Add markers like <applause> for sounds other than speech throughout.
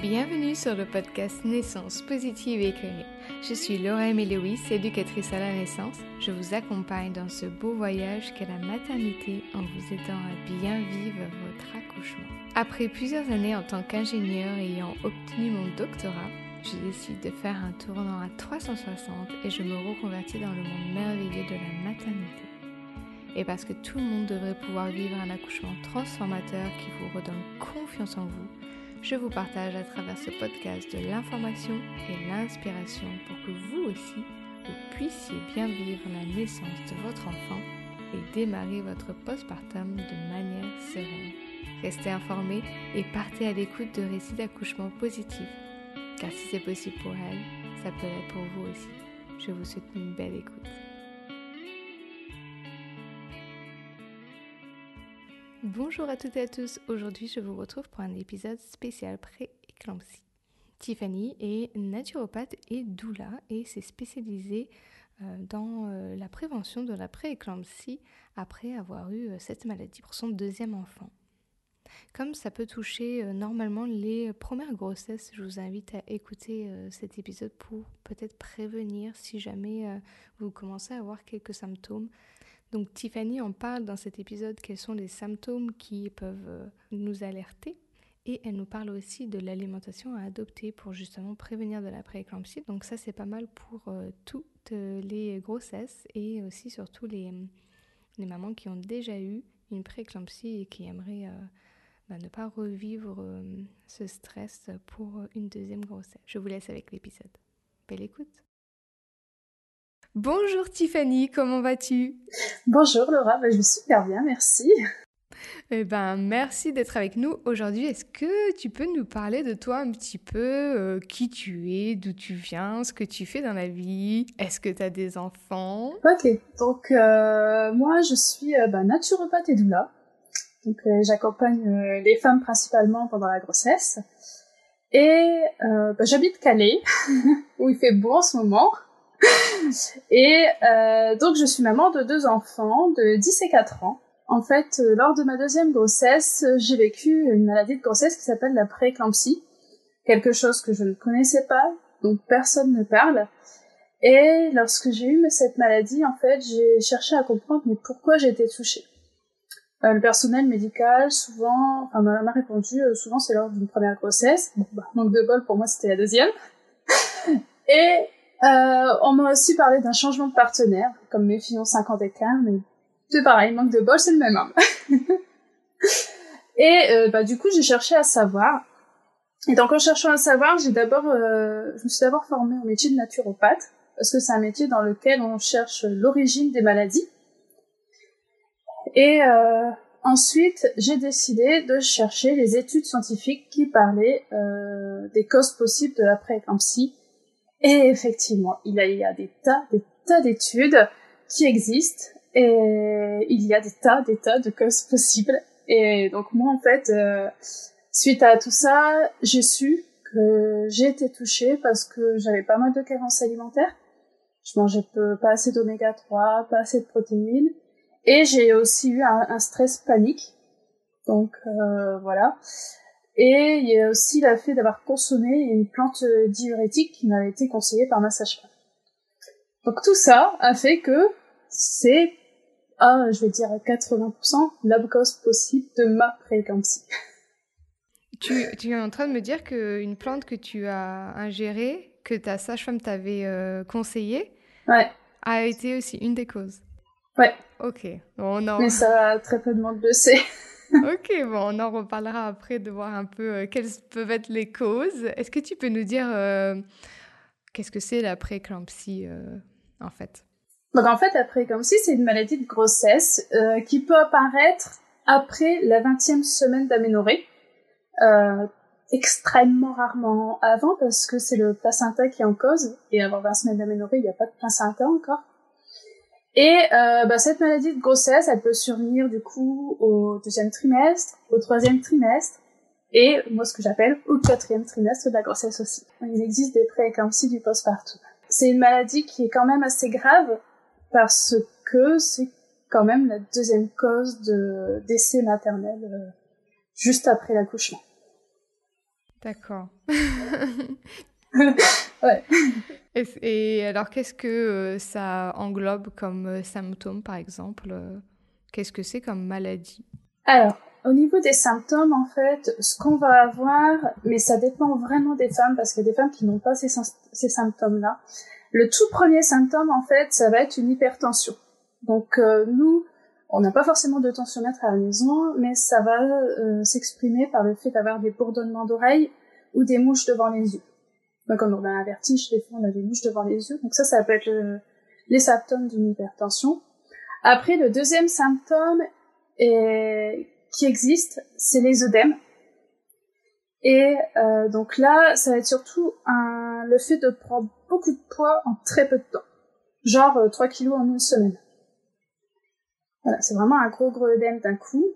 Bienvenue sur le podcast Naissance positive et éclairée. Je suis Laura Lewis, éducatrice à la naissance. Je vous accompagne dans ce beau voyage qu'est la maternité en vous aidant à bien vivre votre accouchement. Après plusieurs années en tant qu'ingénieur ayant obtenu mon doctorat, je décide de faire un tournant à 360 et je me reconvertis dans le monde merveilleux de la maternité. Et parce que tout le monde devrait pouvoir vivre un accouchement transformateur qui vous redonne confiance en vous, je vous partage à travers ce podcast de l'information et l'inspiration pour que vous aussi, vous puissiez bien vivre la naissance de votre enfant et démarrer votre postpartum de manière sereine. Restez informés et partez à l'écoute de récits d'accouchement positifs, car si c'est possible pour elle, ça peut l'être pour vous aussi. Je vous souhaite une belle écoute. Bonjour à toutes et à tous, aujourd'hui je vous retrouve pour un épisode spécial pré-éclampsie. Tiffany est naturopathe et doula et s'est spécialisée euh, dans euh, la prévention de la pré-éclampsie après avoir eu euh, cette maladie pour son deuxième enfant. Comme ça peut toucher normalement les premières grossesses, je vous invite à écouter cet épisode pour peut-être prévenir si jamais vous commencez à avoir quelques symptômes donc Tiffany en parle dans cet épisode quels sont les symptômes qui peuvent euh, nous alerter. Et elle nous parle aussi de l'alimentation à adopter pour justement prévenir de la prééclampsie. Donc ça c'est pas mal pour euh, toutes les grossesses et aussi surtout les, mamans qui ont déjà eu une prééclampsie et qui aimeraient euh, bah, ne pas revivre ce stress pour une deuxième grossesse. Je vous laisse avec l'épisode. Belle écoute Bonjour Tiffany, comment vas-tu? Bonjour Laura, bah, je vais super bien, merci. Eh ben, merci d'être avec nous aujourd'hui. Est-ce que tu peux nous parler de toi un petit peu, euh, qui tu es, d'où tu viens, ce que tu fais dans la vie? Est-ce que tu as des enfants? Ok, donc euh, moi je suis euh, bah, naturopathe et doula. Donc j'accompagne les femmes principalement pendant la grossesse. Et bah, j'habite Calais, <laughs> où il fait beau en ce moment. Et euh, donc je suis maman de deux enfants de 10 et 4 ans. En fait, euh, lors de ma deuxième grossesse, j'ai vécu une maladie de grossesse qui s'appelle la prééclampsie, quelque chose que je ne connaissais pas, dont personne ne parle. Et lorsque j'ai eu cette maladie, en fait, j'ai cherché à comprendre mais pourquoi j'étais touchée. Euh, le personnel médical, souvent, enfin, m'a répondu, euh, souvent c'est lors d'une première grossesse. Bon, bah, manque de bol, pour moi, c'était la deuxième. <laughs> Et euh, on m'a aussi parlé d'un changement de partenaire, comme mes filles ont 50 écarts, mais c'est pareil, manque de bol, c'est le même homme. <laughs> et euh, bah, du coup, j'ai cherché à savoir. Et donc, en cherchant à savoir, j'ai d'abord, euh, je me suis d'abord formée au métier de naturopathe, parce que c'est un métier dans lequel on cherche l'origine des maladies. Et euh, ensuite, j'ai décidé de chercher les études scientifiques qui parlaient euh, des causes possibles de la prééclampsie et effectivement, il y a des tas, des tas d'études qui existent et il y a des tas, des tas de causes possibles. Et donc moi, en fait, euh, suite à tout ça, j'ai su que j'ai été touchée parce que j'avais pas mal de carences alimentaires. Je mangeais pas assez d'oméga 3, pas assez de protéines. Et j'ai aussi eu un, stress panique. Donc euh, voilà. Et il y a aussi le fait d'avoir consommé une plante diurétique qui m'avait été conseillée par ma sage-femme. Donc tout ça a fait que c'est, ah, je vais dire à 80%, la cause possible de ma prééclampsie. <laughs> Tu, tu, es en train de me dire qu'une plante que tu as ingérée, que ta sage-femme t'avait euh, conseillée, ouais. a été aussi une des causes. Ouais. Ok. Bon, non. Mais ça, très peu de monde le sait. <laughs> ok, bon, on en reparlera après de voir un peu euh, quelles peuvent être les causes. Est-ce que tu peux nous dire euh, qu'est-ce que c'est la prééclampsie euh, en fait? Donc en fait, la prééclampsie, c'est une maladie de grossesse qui peut apparaître après la 20e semaine d'aménorrhée. extrêmement rarement avant parce que c'est le placenta qui est en cause et avant 20 semaines d'aménorrhée, il n'y a pas de placenta encore. Et euh, bah, cette maladie de grossesse, elle peut survenir du coup au deuxième trimestre, au troisième trimestre, et moi ce que j'appelle au quatrième trimestre de la grossesse aussi. Il existe des prééclampsies du postpartum. C'est une maladie qui est quand même assez grave parce que c'est quand même la deuxième cause de décès maternel euh, juste après l'accouchement. D'accord. <laughs> <laughs> ouais. Et, alors, qu'est-ce que euh, ça englobe comme euh, symptômes, par exemple Qu'est-ce que c'est comme maladie? Alors, au niveau des symptômes, en fait, ce qu'on va avoir, mais ça dépend vraiment des femmes, parce qu'il y a des femmes qui n'ont pas ces, ces symptômes-là. Le tout premier symptôme, en fait, ça va être une hypertension. Donc, euh, nous, on n'a pas forcément de tensiomètre à la maison, mais ça va euh, s'exprimer par le fait d'avoir des bourdonnements d'oreilles ou des mouches devant les yeux. Donc, quand on a un vertige, des fois, on a des mouches devant les yeux. Donc ça, ça peut être les symptômes d'une hypertension. Après, le deuxième symptôme est, qui existe, c'est les œdèmes. Et euh, donc là, ça va être surtout un, le fait de prendre beaucoup de poids en très peu de temps. Genre euh, 3 kilos en une semaine. Voilà, c'est vraiment un gros gros œdème d'un coup.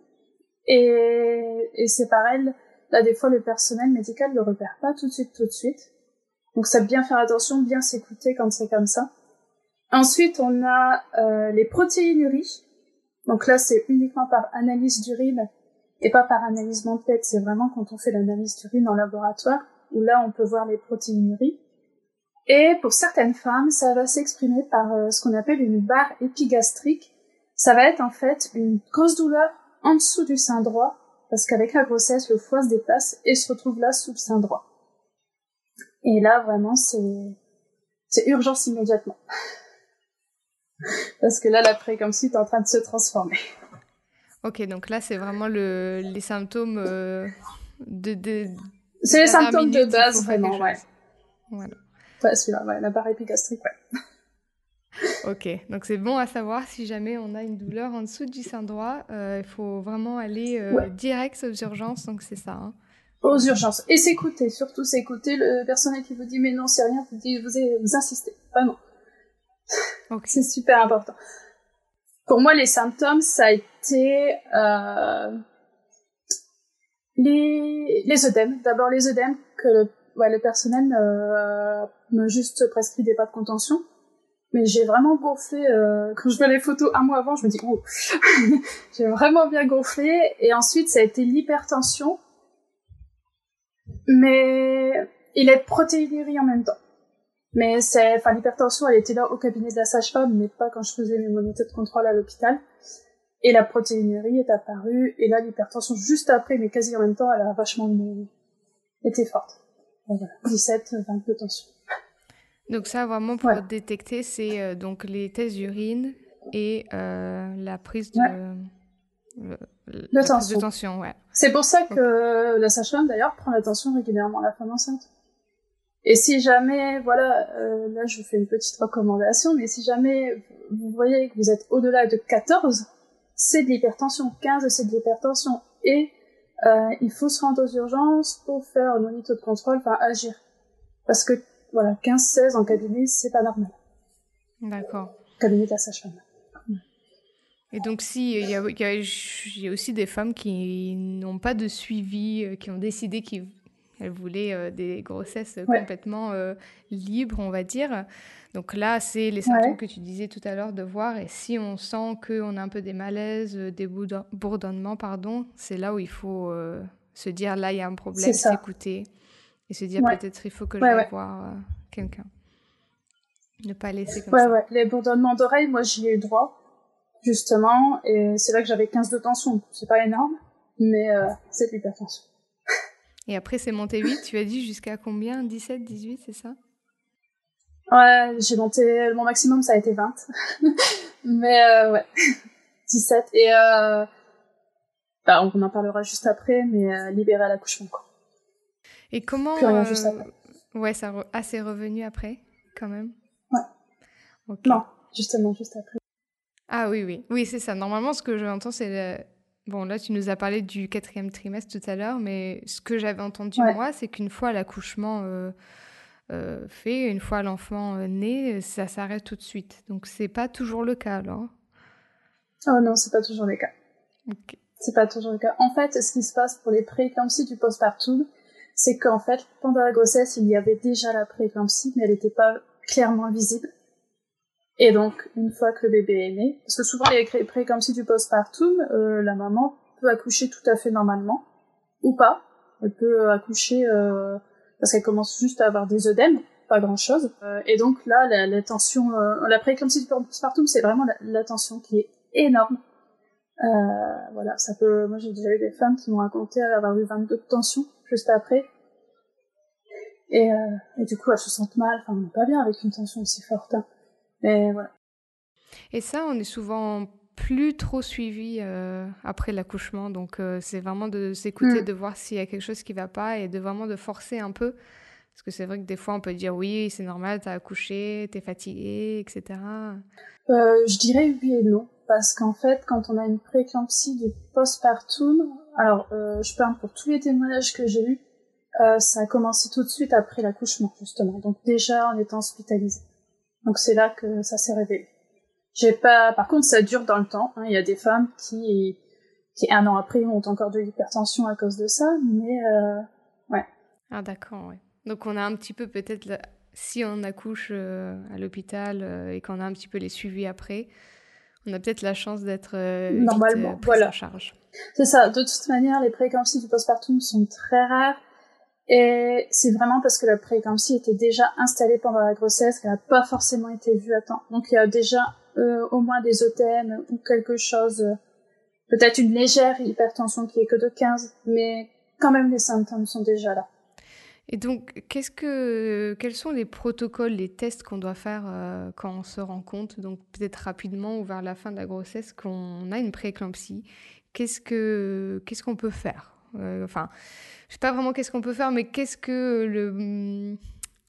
Et, et c'est pareil, là des fois le personnel médical ne le repère pas tout de suite, tout de suite. Donc ça bien faire attention, bien s'écouter quand c'est comme ça. Ensuite, on a euh, les protéinuries. Donc là, c'est uniquement par analyse d'urine et pas par analyse tête. C'est vraiment quand on fait l'analyse d'urine en laboratoire où là, on peut voir les protéinuries. Et pour certaines femmes, ça va s'exprimer par euh, ce qu'on appelle une barre épigastrique. Ça va être en fait une grosse douleur en dessous du sein droit parce qu'avec la grossesse, le foie se déplace et se retrouve là sous le sein droit. Et là, vraiment, c'est, c'est urgence immédiatement. Parce que là, la prééclampsie est en train de se transformer. Ok, donc là, c'est vraiment le, les symptômes euh, de, de, C'est les symptômes de base, vraiment, ouais. Voilà. Ouais, celui-là, ouais, la barre épigastrique, ouais. Ok, donc c'est bon à savoir si jamais on a une douleur en dessous du sein droit, euh, il faut vraiment aller euh, direct aux urgences, donc c'est ça. Hein. Aux urgences. Et s'écouter, surtout s'écouter. Le personnel qui vous dit mais non, c'est rien, vous, dit, vous, vous insistez. Vraiment. <laughs> C'est super important. Pour moi, les symptômes, ça a été euh, les, les œdèmes. D'abord les œdèmes que le, ouais, le personnel euh, me juste prescrit des pas de contention. Mais j'ai vraiment gonflé, euh, quand je vois les photos un mois avant, je me dis, oh, <laughs> j'ai vraiment bien gonflé. Et ensuite, ça a été l'hypertension. Mais il est protéinurie en même temps. Mais c'est, enfin, l'hypertension, elle était là au cabinet de la sage-femme, mais pas quand je faisais mes monétés de contrôle à l'hôpital. Et la protéinurie est apparue, et là, l'hypertension, juste après, mais quasi en même temps, elle a vachement été forte. voilà, 17, 22 tensions. Donc ça, vraiment, pour détecter, c'est euh, donc les tests d'urine et euh, la prise de... de tension. ouais. C'est pour ça que la sage-femme, d'ailleurs, prend l'attention régulièrement à la femme enceinte. Et si jamais, voilà, euh, là je vous fais une petite recommandation, mais si jamais vous voyez que vous êtes au-delà de 14, c'est de l'hypertension. 15, c'est de l'hypertension. Et euh, il faut se rendre aux urgences pour faire un monito de contrôle, enfin agir. Parce que, voilà, 15-16 en cabinet, c'est pas normal. D'accord. Cabinet de la sage-femme. Et donc, si il y, y, a aussi des femmes qui n'ont pas de suivi, euh, qui ont décidé qu'ils elle voulait euh, des grossesses complètement euh, libres, on va dire. Donc là, c'est les symptômes que tu disais tout à l'heure de voir. Et si on sent qu'on a un peu des malaises, des bourdonnements, pardon, c'est là où il faut se dire là, il y a un problème, s'écouter et se dire peut-être il faut que je vais voir quelqu'un. Ne pas laisser comme ça. Les bourdonnements d'oreilles, moi j'y ai eu droit, justement, et c'est là que j'avais 15 de tension. C'est pas énorme, mais c'est de l'hypertension. <laughs> Et après, c'est monté 8, tu as dit jusqu'à combien? 17, 18, c'est ça? Ouais, j'ai monté, mon maximum ça a été 20. <laughs> Mais euh, ouais, <laughs> 17. Et euh, bah, on en parlera juste après, mais euh, libéré à l'accouchement quoi. Et comment rien juste après. Ouais, ça ah, c'est revenu après, quand même? Ouais. Non, justement, juste après. Ah oui, oui. Oui, c'est ça. Normalement, ce que j'entends, c'est le Bon, là, tu nous as parlé du quatrième trimestre tout à l'heure, mais ce que j'avais entendu, moi, c'est qu'une fois l'accouchement euh, euh, fait, une fois l'enfant euh, né, ça s'arrête tout de suite. Donc, c'est pas toujours le cas, alors Oh non, c'est pas toujours le cas. Ok. C'est pas toujours le cas. En fait, ce qui se passe pour les prééclampsies du postpartum, c'est qu'en fait, pendant la grossesse, il y avait déjà la prééclampsie, mais elle n'était pas clairement visible. Et donc, une fois que le bébé est né, parce que souvent les prééclampsies du postpartum, euh, la maman peut accoucher tout à fait normalement, ou pas. Elle peut accoucher parce qu'elle commence juste à avoir des œdèmes, pas grand-chose. et donc là, la, la tension, la prééclampsie du postpartum, c'est vraiment la, tension qui est énorme. voilà, ça peut. Moi, j'ai déjà eu des femmes qui m'ont raconté avoir eu 22 de tension juste après. Et, et, du coup, elles se sentent mal, enfin, pas bien avec une tension aussi forte. Hein. Voilà. Et ça, on est souvent plus trop suivi euh, après l'accouchement. Donc, euh, c'est vraiment de s'écouter, mm. de voir s'il y a quelque chose qui va pas et de vraiment de forcer un peu. Parce que c'est vrai que des fois, on peut dire oui, c'est normal, t'as accouché, t'es fatigué, etc. Euh, je dirais oui et non. Parce qu'en fait, quand on a une préclampsie du postpartum, alors je parle pour tous les témoignages que j'ai eus, ça a commencé tout de suite après l'accouchement, justement. Donc déjà en étant hospitalisé. Donc c'est là que ça s'est révélé. J'ai pas. Par contre, ça dure dans le temps. Hein. Il y a des femmes qui, qui un an après ont encore de l'hypertension à cause de ça, mais euh, ouais. Ah d'accord, ouais. Donc on a un petit peu peut-être si on accouche euh, à l'hôpital euh, et qu'on a un petit peu les suivis après, on a peut-être la chance d'être normalement voilà. en charge. C'est ça. De toute manière, les prééclampsies du postpartum sont très rares. Et c'est vraiment parce que la prééclampsie était déjà installée pendant la grossesse qu'elle n'a pas forcément été vue à temps. Donc il y a déjà euh, au moins des OTM ou quelque chose, euh, peut-être une légère hypertension qui est que de 15, mais quand même les symptômes sont déjà là. Et donc, quels sont les protocoles, les tests qu'on doit faire euh, quand on se rend compte, donc peut-être rapidement ou vers la fin de la grossesse, qu'on a une prééclampsie Qu'est-ce que, qu'est-ce qu'on peut faire? Enfin, je sais pas vraiment qu'est-ce qu'on peut faire, mais qu'est-ce que le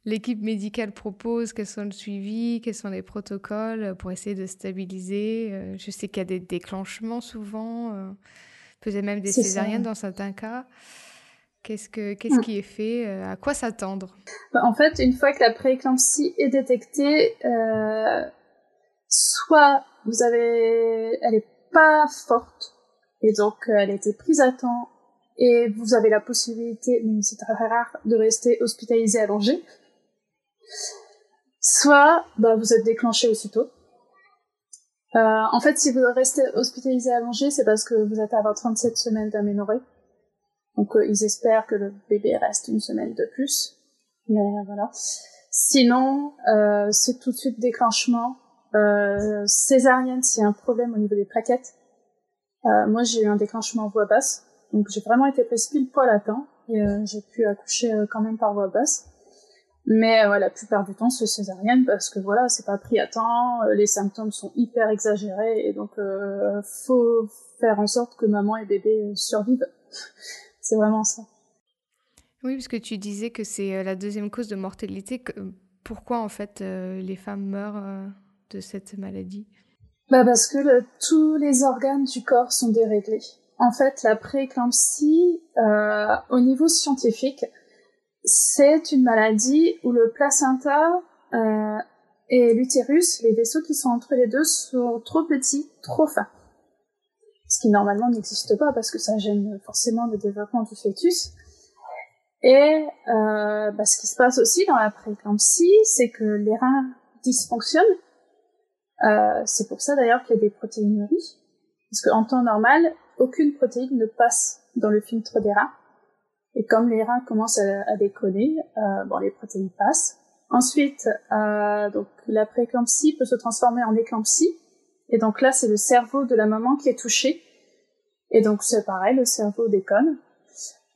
l'équipe médicale propose, quels sont le suivi, quels sont les protocoles pour essayer de stabiliser. Euh, je sais qu'il y a des déclenchements souvent, euh, peut-être même des césariennes dans certains cas. Qu'est-ce, que, qu'est-ce qui est fait euh, À quoi s'attendre? Bah, En fait, une fois que la prééclampsie est détectée, soit vous avez, elle est pas forte et donc elle a été prise à temps et vous avez la possibilité, mais c'est très rare, de rester hospitalisé allongé. Soit bah, vous êtes déclenché aussitôt. Euh, en fait, si vous restez hospitalisé allongé, c'est parce que vous êtes à votre 37 semaines d'aménorrhée. Donc euh, ils espèrent que le bébé reste une semaine de plus. Mais voilà. Sinon, euh, c'est tout de suite déclenchement. Euh, césarienne, s'il y a un problème au niveau des plaquettes. Euh, moi, j'ai eu un déclenchement voix basse. Donc j'ai vraiment été prise pile poil à temps. Et j'ai pu accoucher quand même par voix basse. Mais euh, la plupart du temps, c'est césarienne parce que voilà, c'est pas pris à temps, euh, les symptômes sont hyper exagérés et donc euh, faut faire en sorte que maman et bébé survivent. <laughs> c'est vraiment ça. Oui, parce que tu disais que c'est la deuxième cause de mortalité. Pourquoi en fait les femmes meurent de cette maladie? Bah parce que le, tous les organes du corps sont déréglés. En fait, la prééclampsie, euh, au niveau scientifique, c'est une maladie où le placenta euh, et l'utérus, les vaisseaux qui sont entre les deux, sont trop petits, trop fins. Ce qui normalement n'existe pas parce que ça gêne forcément le développement du fœtus. Et euh, bah, ce qui se passe aussi dans la prééclampsie, c'est que les reins dysfonctionnent. C'est pour ça d'ailleurs qu'il y a des protéinuries. Parce qu'en temps normal, aucune protéine ne passe dans le filtre des reins. Et comme les reins commencent à, déconner, euh, bon, les protéines passent. Ensuite, euh, donc la prééclampsie peut se transformer en éclampsie. Et donc là, c'est le cerveau de la maman qui est touché. Et donc c'est pareil, le cerveau déconne.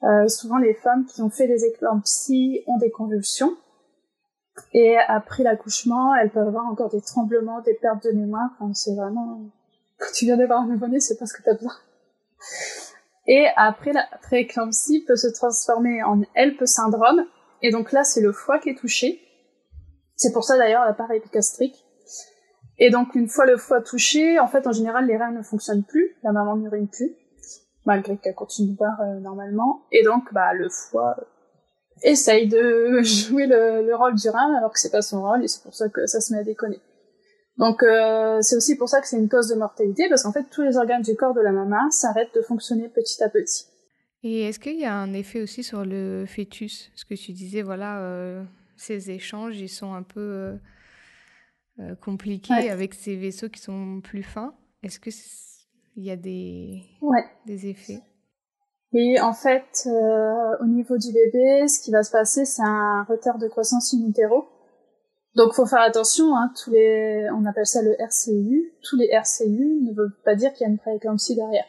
Euh, souvent, les femmes qui ont fait des éclampsies ont des convulsions. Et après l'accouchement, elles peuvent avoir encore des tremblements, des pertes de mémoire. Enfin, c'est vraiment... Quand tu viens d'avoir un nouveau-né, c'est pas ce que t'as besoin. Et après, la prééclampsie peut se transformer en HELP syndrome. Et donc là, c'est le foie qui est touché. C'est pour ça d'ailleurs l'appareil épigastrique. Et donc une fois le foie touché, en fait, en général, les reins ne fonctionnent plus, la maman n'urine plus, malgré qu'elle continue de boire euh, normalement. Et donc, bah, le foie essaye de <laughs> jouer le, le rôle du rein alors que c'est pas son rôle et c'est pour ça que ça se met à déconner. Donc euh, c'est aussi pour ça que c'est une cause de mortalité, parce qu'en fait tous les organes du corps de la maman s'arrêtent de fonctionner petit à petit. Et est-ce qu'il y a un effet aussi sur le fœtus? Ce que tu disais, voilà, euh, ces échanges, ils sont un peu euh, compliqués avec ces vaisseaux qui sont plus fins. Est-ce qu'il y a des, des effets? Et en fait, euh, au niveau du bébé, ce qui va se passer, c'est un retard de croissance in utero. Donc, faut faire attention. Hein, tous les, on appelle ça le RCU. Tous les RCU ne veulent pas dire qu'il y a une prééclampsie derrière.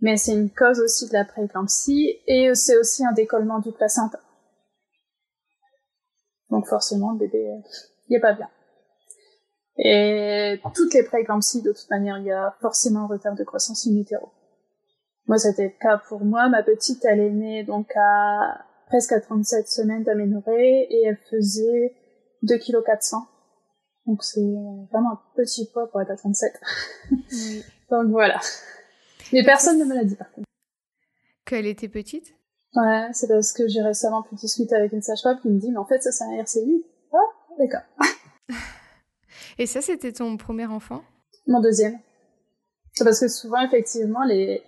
Mais c'est une cause aussi de la prééclampsie et c'est aussi un décollement du placenta. Donc forcément, le bébé, il est pas bien. Et toutes les prééclampsies, de toute manière, il y a forcément un retard de croissance in. Moi, c'était le cas pour moi. Ma petite, elle est née donc à presque à 37 semaines d'aménorrhée et elle faisait 2 kg 400. Donc c'est vraiment un petit poids pour être à 37. <laughs> donc voilà. Mais personne ne me l'a dit par contre. Qu'elle était petite? Ouais, c'est parce que j'ai récemment pu discuter avec une sage-femme qui me dit mais en fait ça c'est un RCU. Ah, d'accord. <laughs> et ça c'était ton premier enfant? Mon deuxième. C'est parce que souvent effectivement les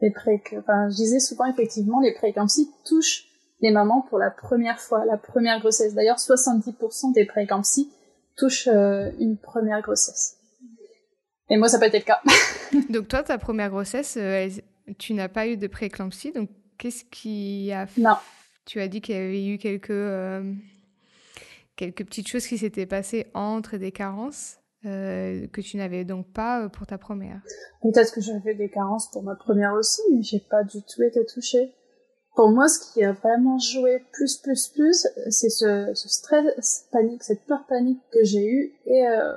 les pré enfin je disais souvent effectivement les prééclampsies touchent les mamans pour la première fois, la première grossesse. D'ailleurs 70% des prééclampsies touchent euh, une première grossesse. Et moi ça n'a pas été le cas. <laughs> donc toi ta première grossesse euh, tu n'as pas eu de prééclampsie donc qu'est-ce qui a fait Non. Tu as dit qu'il y avait eu quelques euh, quelques petites choses qui s'étaient passées entre des carences. Euh, que tu n'avais donc pas pour ta première? Peut-être que j'avais des carences pour ma première aussi, mais j'ai pas du tout été touchée. Pour moi, ce qui a vraiment joué plus, plus, plus, c'est ce, ce, stress panique, cette peur panique que j'ai eue et euh,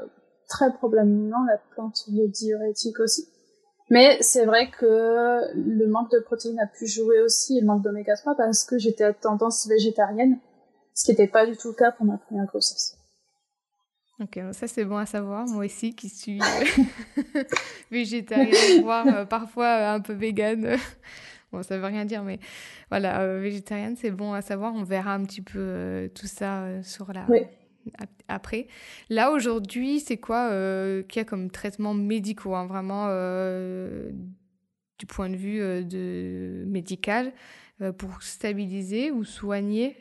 très probablement la plante de diurétique aussi. Mais c'est vrai que le manque de protéines a pu jouer aussi et le manque d'oméga 3 parce que j'étais à tendance végétarienne, ce qui n'était pas du tout le cas pour ma première grossesse. Ok, ça c'est bon à savoir. Moi aussi, qui suis euh, <laughs> végétarienne, voire euh, parfois euh, un peu végane. Bon, ça veut rien dire, mais voilà, végétarienne, c'est bon à savoir. On verra un petit peu tout ça sur la. Après, là aujourd'hui, c'est quoi qu'il y a comme traitement médicaux, hein, vraiment du point de vue de médical, pour stabiliser ou soigner.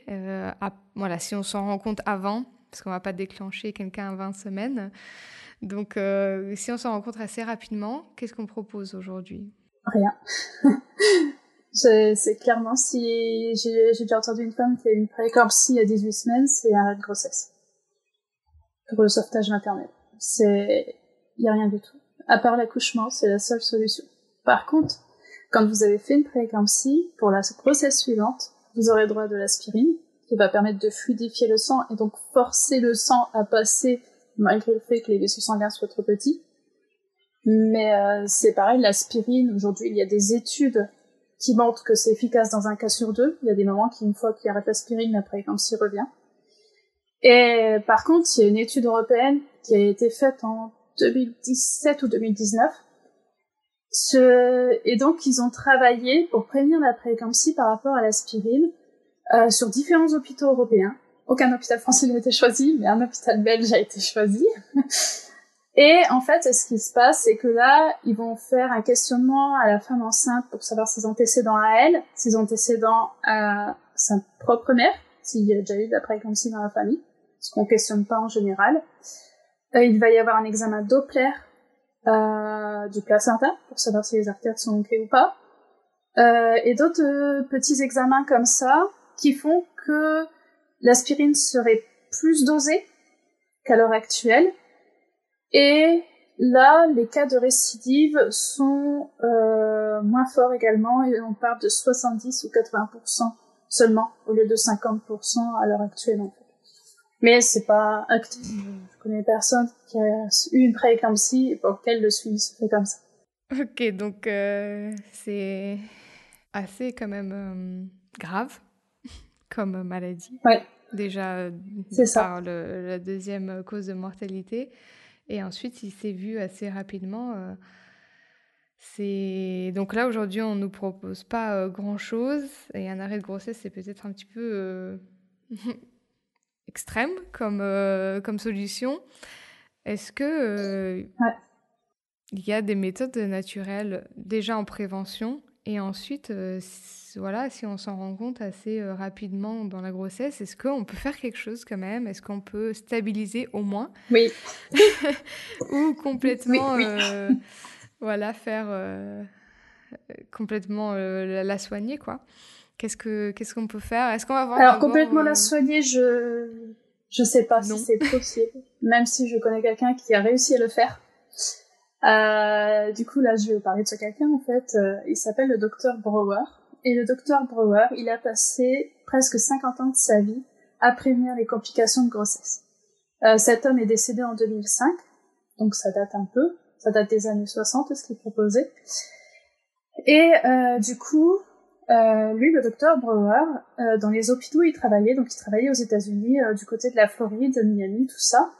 voilà, si on s'en rend compte avant, parce qu'on va pas déclencher quelqu'un à 20 semaines. Donc, euh, si on s'en rencontre assez rapidement, qu'est-ce qu'on propose aujourd'hui? Rien. <laughs> c'est clairement si j'ai déjà entendu une femme qui a eu une prééclampsie à 18 semaines, c'est un arrêt de grossesse pour le sauvetage maternel. C'est il y a rien du tout. À part l'accouchement, c'est la seule solution. Par contre, quand vous avez fait une prééclampsie, pour la grossesse suivante, vous aurez droit de l'aspirine, qui va permettre de fluidifier le sang et donc forcer le sang à passer malgré le fait que les vaisseaux sanguins soient trop petits. Mais euh, c'est pareil, l'aspirine, aujourd'hui il y a des études qui montrent que c'est efficace dans un cas sur deux. Il y a des moments qui, une fois qu'ils arrêtent l'aspirine, après quand revient. Et par contre, il y a une étude européenne qui a été faite en 2017 ou 2019. Ce... Et donc, ils ont travaillé pour prévenir la prééclampsie par rapport à l'aspirine euh, sur différents hôpitaux européens. Aucun hôpital français n'a été choisi, mais un hôpital belge a été choisi. <laughs> Et en fait, ce qui se passe, c'est que là, ils vont faire un questionnement à la femme enceinte pour savoir ses antécédents à elle, ses antécédents à sa propre mère, s'il y a déjà eu d'après comme si dans la famille, ce qu'on questionne pas en général. Euh, il va y avoir un examen Doppler euh, du placenta pour savoir si les artères sont ok ou pas. Euh, et d'autres petits examens comme ça qui font que l'aspirine serait plus dosée qu'à l'heure actuelle. Et là, les cas de récidive sont euh, moins forts également et on parle de 70 ou 80% seulement au lieu de 50% à l'heure actuelle en fait. Mais c'est pas actif. Je connais personne qui a eu une prééclampsie et pour lequel le suivi se fait comme ça. Ok, donc euh, c'est assez quand même euh, grave <laughs> comme maladie. Ouais. Déjà, c'est ça. la deuxième cause de mortalité. Et ensuite, il s'est vu assez rapidement. Euh, c'est donc là aujourd'hui, on nous propose pas euh, grand chose et un arrêt de grossesse, c'est peut-être un petit peu <laughs> extrême comme comme solution. Est-ce que il y a des méthodes naturelles déjà en prévention et ensuite, euh, voilà, si on s'en rend compte assez euh, rapidement dans la grossesse, est-ce qu'on peut faire quelque chose quand même? Est-ce qu'on peut stabiliser au moins? Oui. <laughs> Ou complètement, euh, voilà, faire complètement la, soigner, quoi? Qu'est-ce que qu'est-ce qu'on peut faire? Est-ce qu'on va voir Alors complètement la soigner, je je sais pas si c'est possible, <laughs> même si je connais quelqu'un qui a réussi à le faire. Euh, du coup, là, je vais vous parler de ce quelqu'un, en fait. Euh, il s'appelle le docteur Brower. Et le docteur Brower, il a passé presque 50 ans de sa vie à prévenir les complications de grossesse. Euh, cet homme est décédé en 2005, donc ça date un peu. Ça date des années 60, ce qu'il proposait. Et euh, du coup, euh, lui, le docteur Brower, euh, dans les hôpitaux, il travaillait, donc il travaillait aux États-Unis, du côté de la Floride, de Miami, tout ça.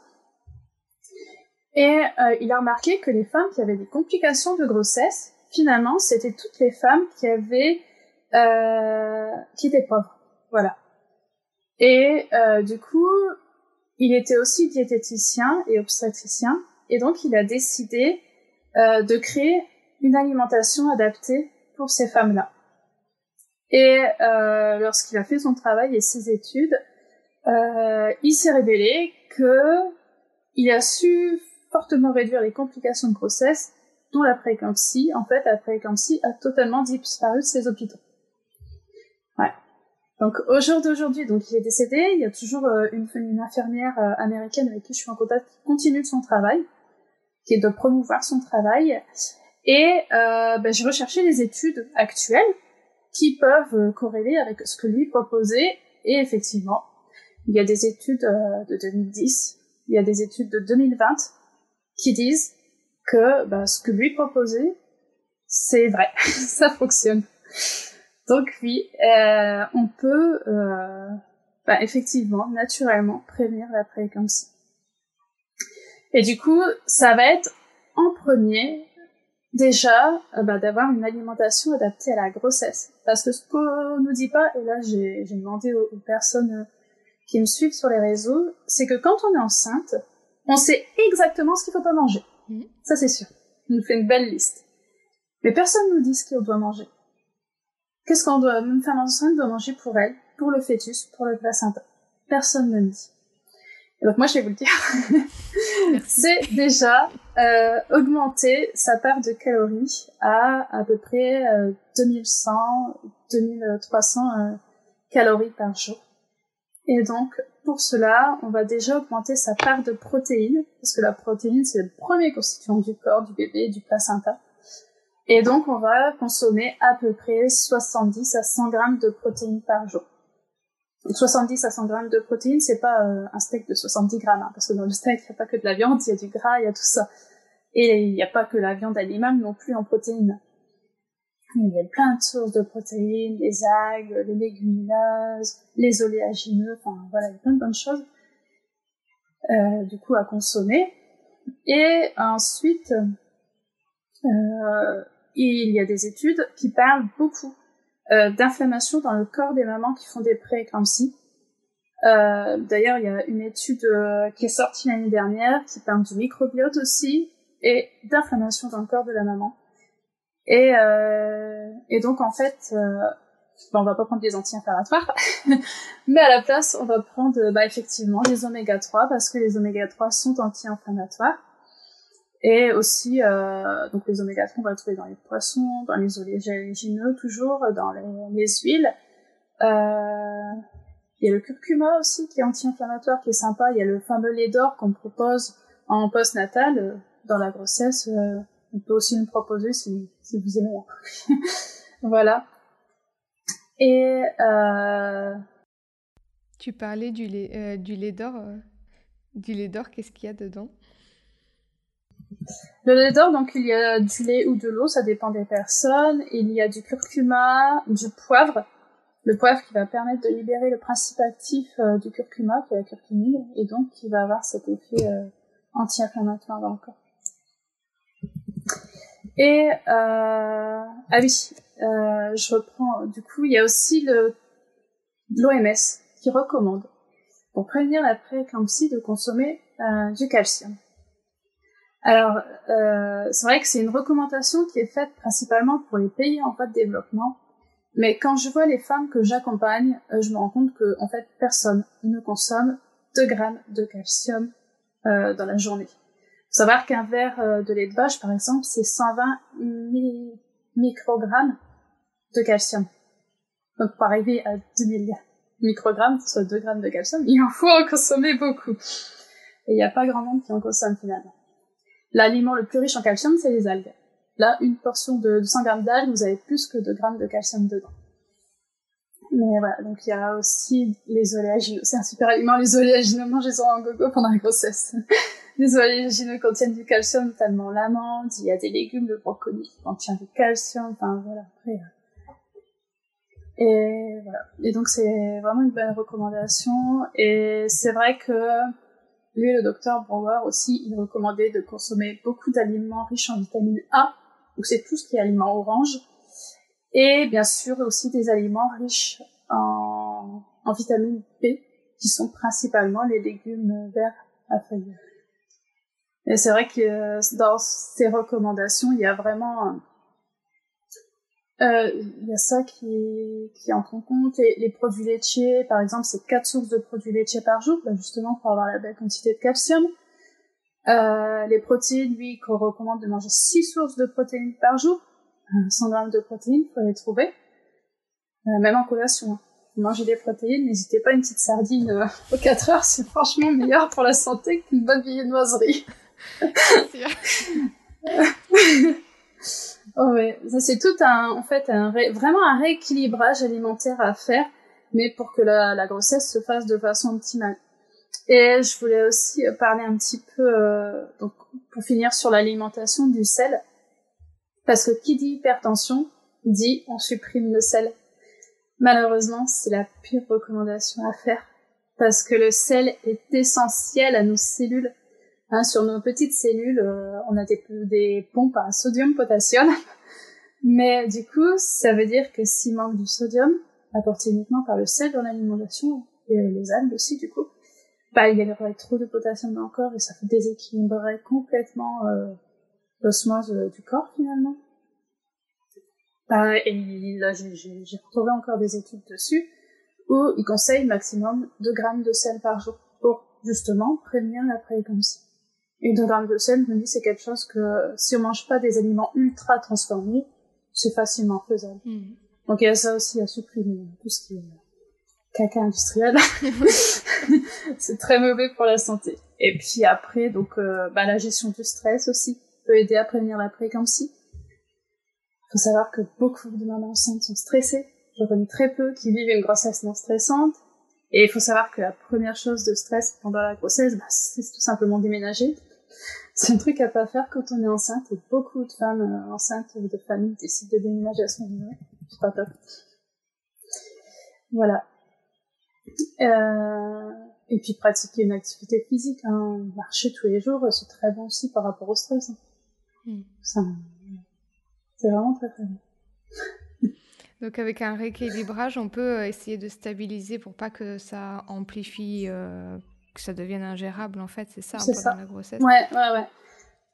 Et euh, il a remarqué que les femmes qui avaient des complications de grossesse, finalement, c'était toutes les femmes qui avaient, euh, qui étaient pauvres. Voilà. Et euh, du coup, il était aussi diététicien et obstétricien, et donc il a décidé euh, de créer une alimentation adaptée pour ces femmes-là. Et euh, lorsqu'il a fait son travail et ses études, euh, il s'est révélé que il a su fortement réduire les complications de grossesse, dont la prééclampsie. En fait, la prééclampsie a totalement disparu de ces hôpitaux. Ouais. Donc au jour d'aujourd'hui, donc il est décédé. Il y a toujours euh, une, infirmière euh, américaine avec qui je suis en contact qui continue son travail, qui est de promouvoir son travail. Et euh, ben, j'ai recherché les études actuelles qui peuvent euh, corréler avec ce que lui proposait. Et effectivement, il y a des études de 2010, il y a des études de 2020 qui disent que bah, ce que lui proposait, c'est vrai, <laughs> ça fonctionne. Donc oui, euh, on peut euh, bah, effectivement, naturellement, prévenir la prééclampsie. Et du coup, ça va être en premier déjà euh, bah, d'avoir une alimentation adaptée à la grossesse. Parce que ce qu'on nous dit pas, et là j'ai demandé aux, aux personnes qui me suivent sur les réseaux, c'est que quand on est enceinte, on sait exactement ce qu'il faut pas manger. Mhm. Ça, c'est sûr. On nous fait une belle liste. Mais personne nous dit ce qu'on doit manger. Qu'est-ce qu'on doit, même femme enceinte doit manger pour elle, pour le fœtus, pour le placenta. Personne ne le dit. Et donc moi, je vais vous le dire. <laughs> c'est déjà euh, augmenter sa part de calories à à peu près euh, 2100, 2300 euh, calories par jour. Et donc, pour cela, on va déjà augmenter sa part de protéines, parce que la protéine, c'est le premier constituant du corps du bébé, du placenta. Et donc, on va consommer à peu près 70 à 100 grammes de protéines par jour. 70 à 100 grammes de protéines, c'est pas euh, un steak de 70 grammes, hein, parce que dans le steak, il n'y a pas que de la viande, il y a du gras, il y a tout ça. Et il n'y a pas que la viande animale non plus en protéines. Il y a plein de sources de protéines, les algues, les légumineuses, les oléagineux, enfin voilà, il y a plein de bonnes choses euh, du coup à consommer. Et ensuite, euh, il y a des études qui parlent beaucoup euh, d'inflammation dans le corps des mamans qui font des prééclampsies. Euh, D'ailleurs, il y a une étude euh, qui est sortie l'année dernière qui parle du microbiote aussi et d'inflammation dans le corps de la maman. Et, euh, et donc en fait, euh, on va pas prendre des anti-inflammatoires, <laughs> mais à la place, on va prendre bah, effectivement les oméga 3 parce que les oméga 3 sont anti-inflammatoires. Et aussi, euh, donc les oméga 3, on va trouver dans les poissons, dans les oléagineux toujours, dans les, les huiles. Euh, il y a le curcuma aussi qui est anti-inflammatoire, qui est sympa. Il y a le fameux lait d'or qu'on propose en post-natal euh, dans la grossesse. On peut aussi nous proposer si, si vous aimez. <laughs> voilà. Et euh... tu parlais du lait, euh, du lait d'or. Euh, du lait d'or, qu'est-ce qu'il y a dedans? Le lait d'or, donc il y a du lait ou de l'eau, ça dépend des personnes. Il y a du curcuma, du poivre. Le poivre qui va permettre de libérer le principe actif du curcuma, qui est la curcumine, et donc qui va avoir cet effet anti-inflammatoire dans le corps. Et euh, ah oui, euh, je reprends. Du coup, il y a aussi le l'OMS qui recommande pour prévenir la prééclampsie de consommer euh, du calcium. Alors, euh, c'est vrai que c'est une recommandation qui est faite principalement pour les pays en voie de développement, mais quand je vois les femmes que j'accompagne, euh, je me rends compte que en fait personne ne consomme 2 grammes de calcium euh, dans la journée. Faut savoir qu'un verre euh, de lait de vache, par exemple, c'est 120 microgrammes de calcium. Donc pour arriver à 2000 microgrammes, soit 2 grammes de calcium, il en faut en consommer beaucoup. Et il n'y a pas grand monde qui en consomme finalement. L'aliment le plus riche en calcium, c'est les algues. Là, une portion de 100 grammes d'algues, vous avez plus que 2 grammes de calcium dedans. Mais voilà, donc il y a aussi les oléagineux. C'est un super aliment, les oléagineux. Mangez-en en gogo pendant la grossesse. <laughs> les oléagineux contiennent du calcium, notamment l'amande. Il y a des légumes, le brocoli qui contient du calcium. Enfin voilà, après. Euh. Et voilà. Et donc c'est vraiment une bonne recommandation. Et c'est vrai que lui, le docteur Brouwer aussi, il recommandait de consommer beaucoup d'aliments riches en vitamine A. Donc c'est tout ce qui est aliments orange et bien sûr aussi des aliments riches en, en vitamine B, qui sont principalement les légumes verts à feuilles. Et c'est vrai que euh, dans ces recommandations, il y a vraiment euh, il y a ça qui, qui en compte. Et les produits laitiers, par exemple, c'est quatre sources de produits laitiers par jour, bah, justement pour avoir la belle quantité de calcium. Euh, les protéines, lui, qu'on recommande de manger six sources de protéines par jour. 100 euh, grammes de protéines, faut les trouver. Euh, même en collation. Hein. Manger des protéines, n'hésitez pas une petite sardine euh, aux 4 heures, c'est franchement meilleur pour la santé qu'une bonne viennoiserie. Oh ouais, ça c'est tout un, en fait, un vraiment un rééquilibrage alimentaire à faire, mais pour que la, grossesse se fasse de façon optimale. Et je voulais aussi parler un petit peu, euh, donc pour finir sur l'alimentation du sel. Parce que qui dit hypertension dit on supprime le sel. Malheureusement, c'est la pire recommandation à faire parce que le sel est essentiel à nos cellules. Hein, sur nos petites cellules, euh, on a des, pompes à sodium-potassium. <laughs> Mais du coup, ça veut dire que s'il manque du sodium, apporté uniquement par le sel dans l'alimentation, et les algues aussi du coup, bah, il y aurait trop de potassium dans le corps et ça déséquilibrerait complètement euh, l'osmose euh, du corps finalement. Euh, et là, j'ai retrouvé encore des études dessus où ils conseillent maximum 2 grammes de sel par jour pour justement prévenir la prééclampsie. Et 2 grammes de sel, je me dis, c'est quelque chose que si on mange pas des aliments ultra transformés, c'est facilement faisable. Hmm. Donc il y a ça aussi à supprimer, tout ce qui est caca industriel. <laughs> c'est très mauvais pour la santé. Et puis après, donc euh, bah, la gestion du stress aussi peut aider à prévenir la prééclampsie. Il faut savoir que beaucoup de mamans enceintes sont stressées. Je connais très peu qui vivent une grossesse non stressante. Et il faut savoir que la première chose de stress pendant la grossesse, bah, c'est tout simplement déménager. C'est un truc à pas faire quand on est enceinte et beaucoup de femmes euh, enceintes ou de familles décident de déménager à ce moment-là. C'est pas top. Voilà. Euh, et puis pratiquer une activité physique, hein. marcher tous les jours, c'est très bon aussi par rapport au stress. Hein. Hmm. c'est vraiment très très bon. Donc avec un rééquilibrage, on peut essayer de stabiliser pour pas que ça amplifie, euh, que ça devienne ingérable en fait, c'est ça, pendant la grossesse. Ouais, ouais, ouais.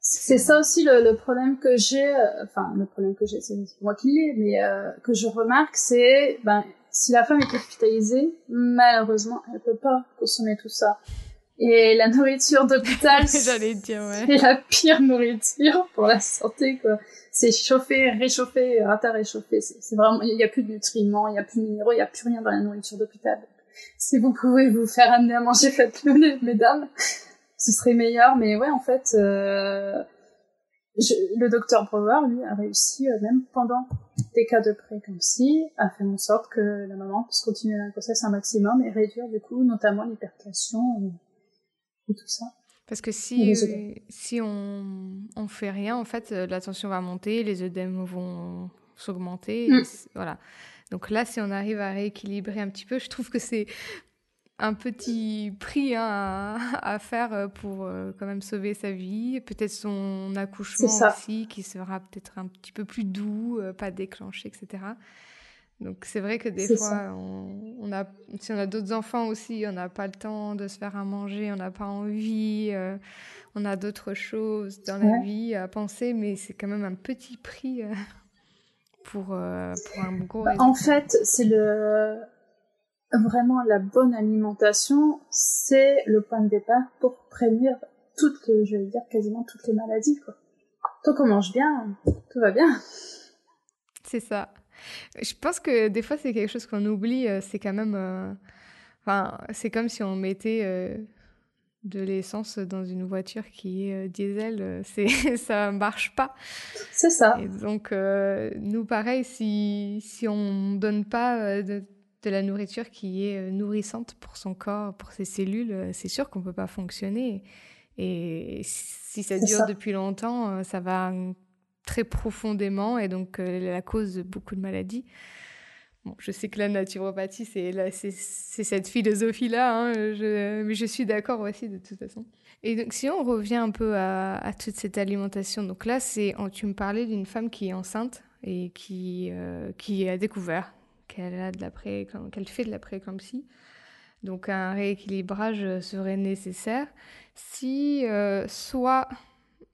C'est ça aussi le, le problème que j'ai, euh, enfin le problème que j'ai, c'est moi qui l'ai, mais euh, que je remarque, c'est ben si la femme est hospitalisée, malheureusement, elle peut pas consommer tout ça. Et la nourriture d'hôpital, <laughs> j'allais dire, ouais. c'est la pire nourriture pour la santé, quoi. C'est chauffer, réchauffer, rata réchauffer. C'est vraiment, il y a plus de nutriments, il y a plus de minéraux, il y a plus rien dans la nourriture d'hôpital. Si vous pouvez vous faire amener à manger, faites-le, <laughs> mesdames. Ce serait meilleur, mais ouais, en fait, euh, le docteur Brewer, lui, a réussi, euh, même pendant des cas de prééclampsie, à faire en sorte que la maman puisse continuer la grossesse un maximum et réduire, du coup, notamment l'hypertension et, tout ça. Parce que si, euh, si on, on fait rien, en fait, euh, la tension va monter, les œdèmes vont s'augmenter. Mm. Voilà. Donc là, si on arrive à rééquilibrer un petit peu, je trouve que c'est un petit prix hein, à, faire euh, pour euh, quand même sauver sa vie. Peut-être son accouchement aussi, qui sera peut-être un petit peu plus doux, euh, pas déclenché, etc. Donc c'est vrai que des fois, on, a, si on a d'autres enfants aussi, on n'a pas le temps de se faire à manger, on n'a pas envie, on a d'autres choses dans la vie à penser, mais c'est quand même un petit prix pour, pour un gros... Bah, en fait, c'est le vraiment la bonne alimentation, c'est le point de départ pour prévenir toutes, je vais dire quasiment toutes les maladies. Quoi. Tant qu'on mange bien, tout va bien. C'est ça. Je pense que des fois, c'est quelque chose qu'on oublie. C'est quand même. Enfin, c'est comme si on mettait de l'essence dans une voiture qui est diesel, <laughs> c'est ça marche pas. C'est ça. Et donc nous pareil si si on donne pas de, de, la nourriture qui est nourrissante pour son corps, pour ses cellules, c'est sûr qu'on peut pas fonctionner. Et si ça dure depuis longtemps, ça va très profondément et donc la cause de beaucoup de maladies je sais que la naturopathie, c'est, c'est, cette philosophie-là, hein, mais je suis d'accord aussi de toute façon. Et donc, si on revient un peu à, toute cette alimentation, donc là, c'est, tu me parlais d'une femme qui est enceinte et qui, euh, qui a découvert qu'elle, a de la pré, qu'elle fait de la prééclampsie. Donc, un rééquilibrage serait nécessaire. Si euh, soit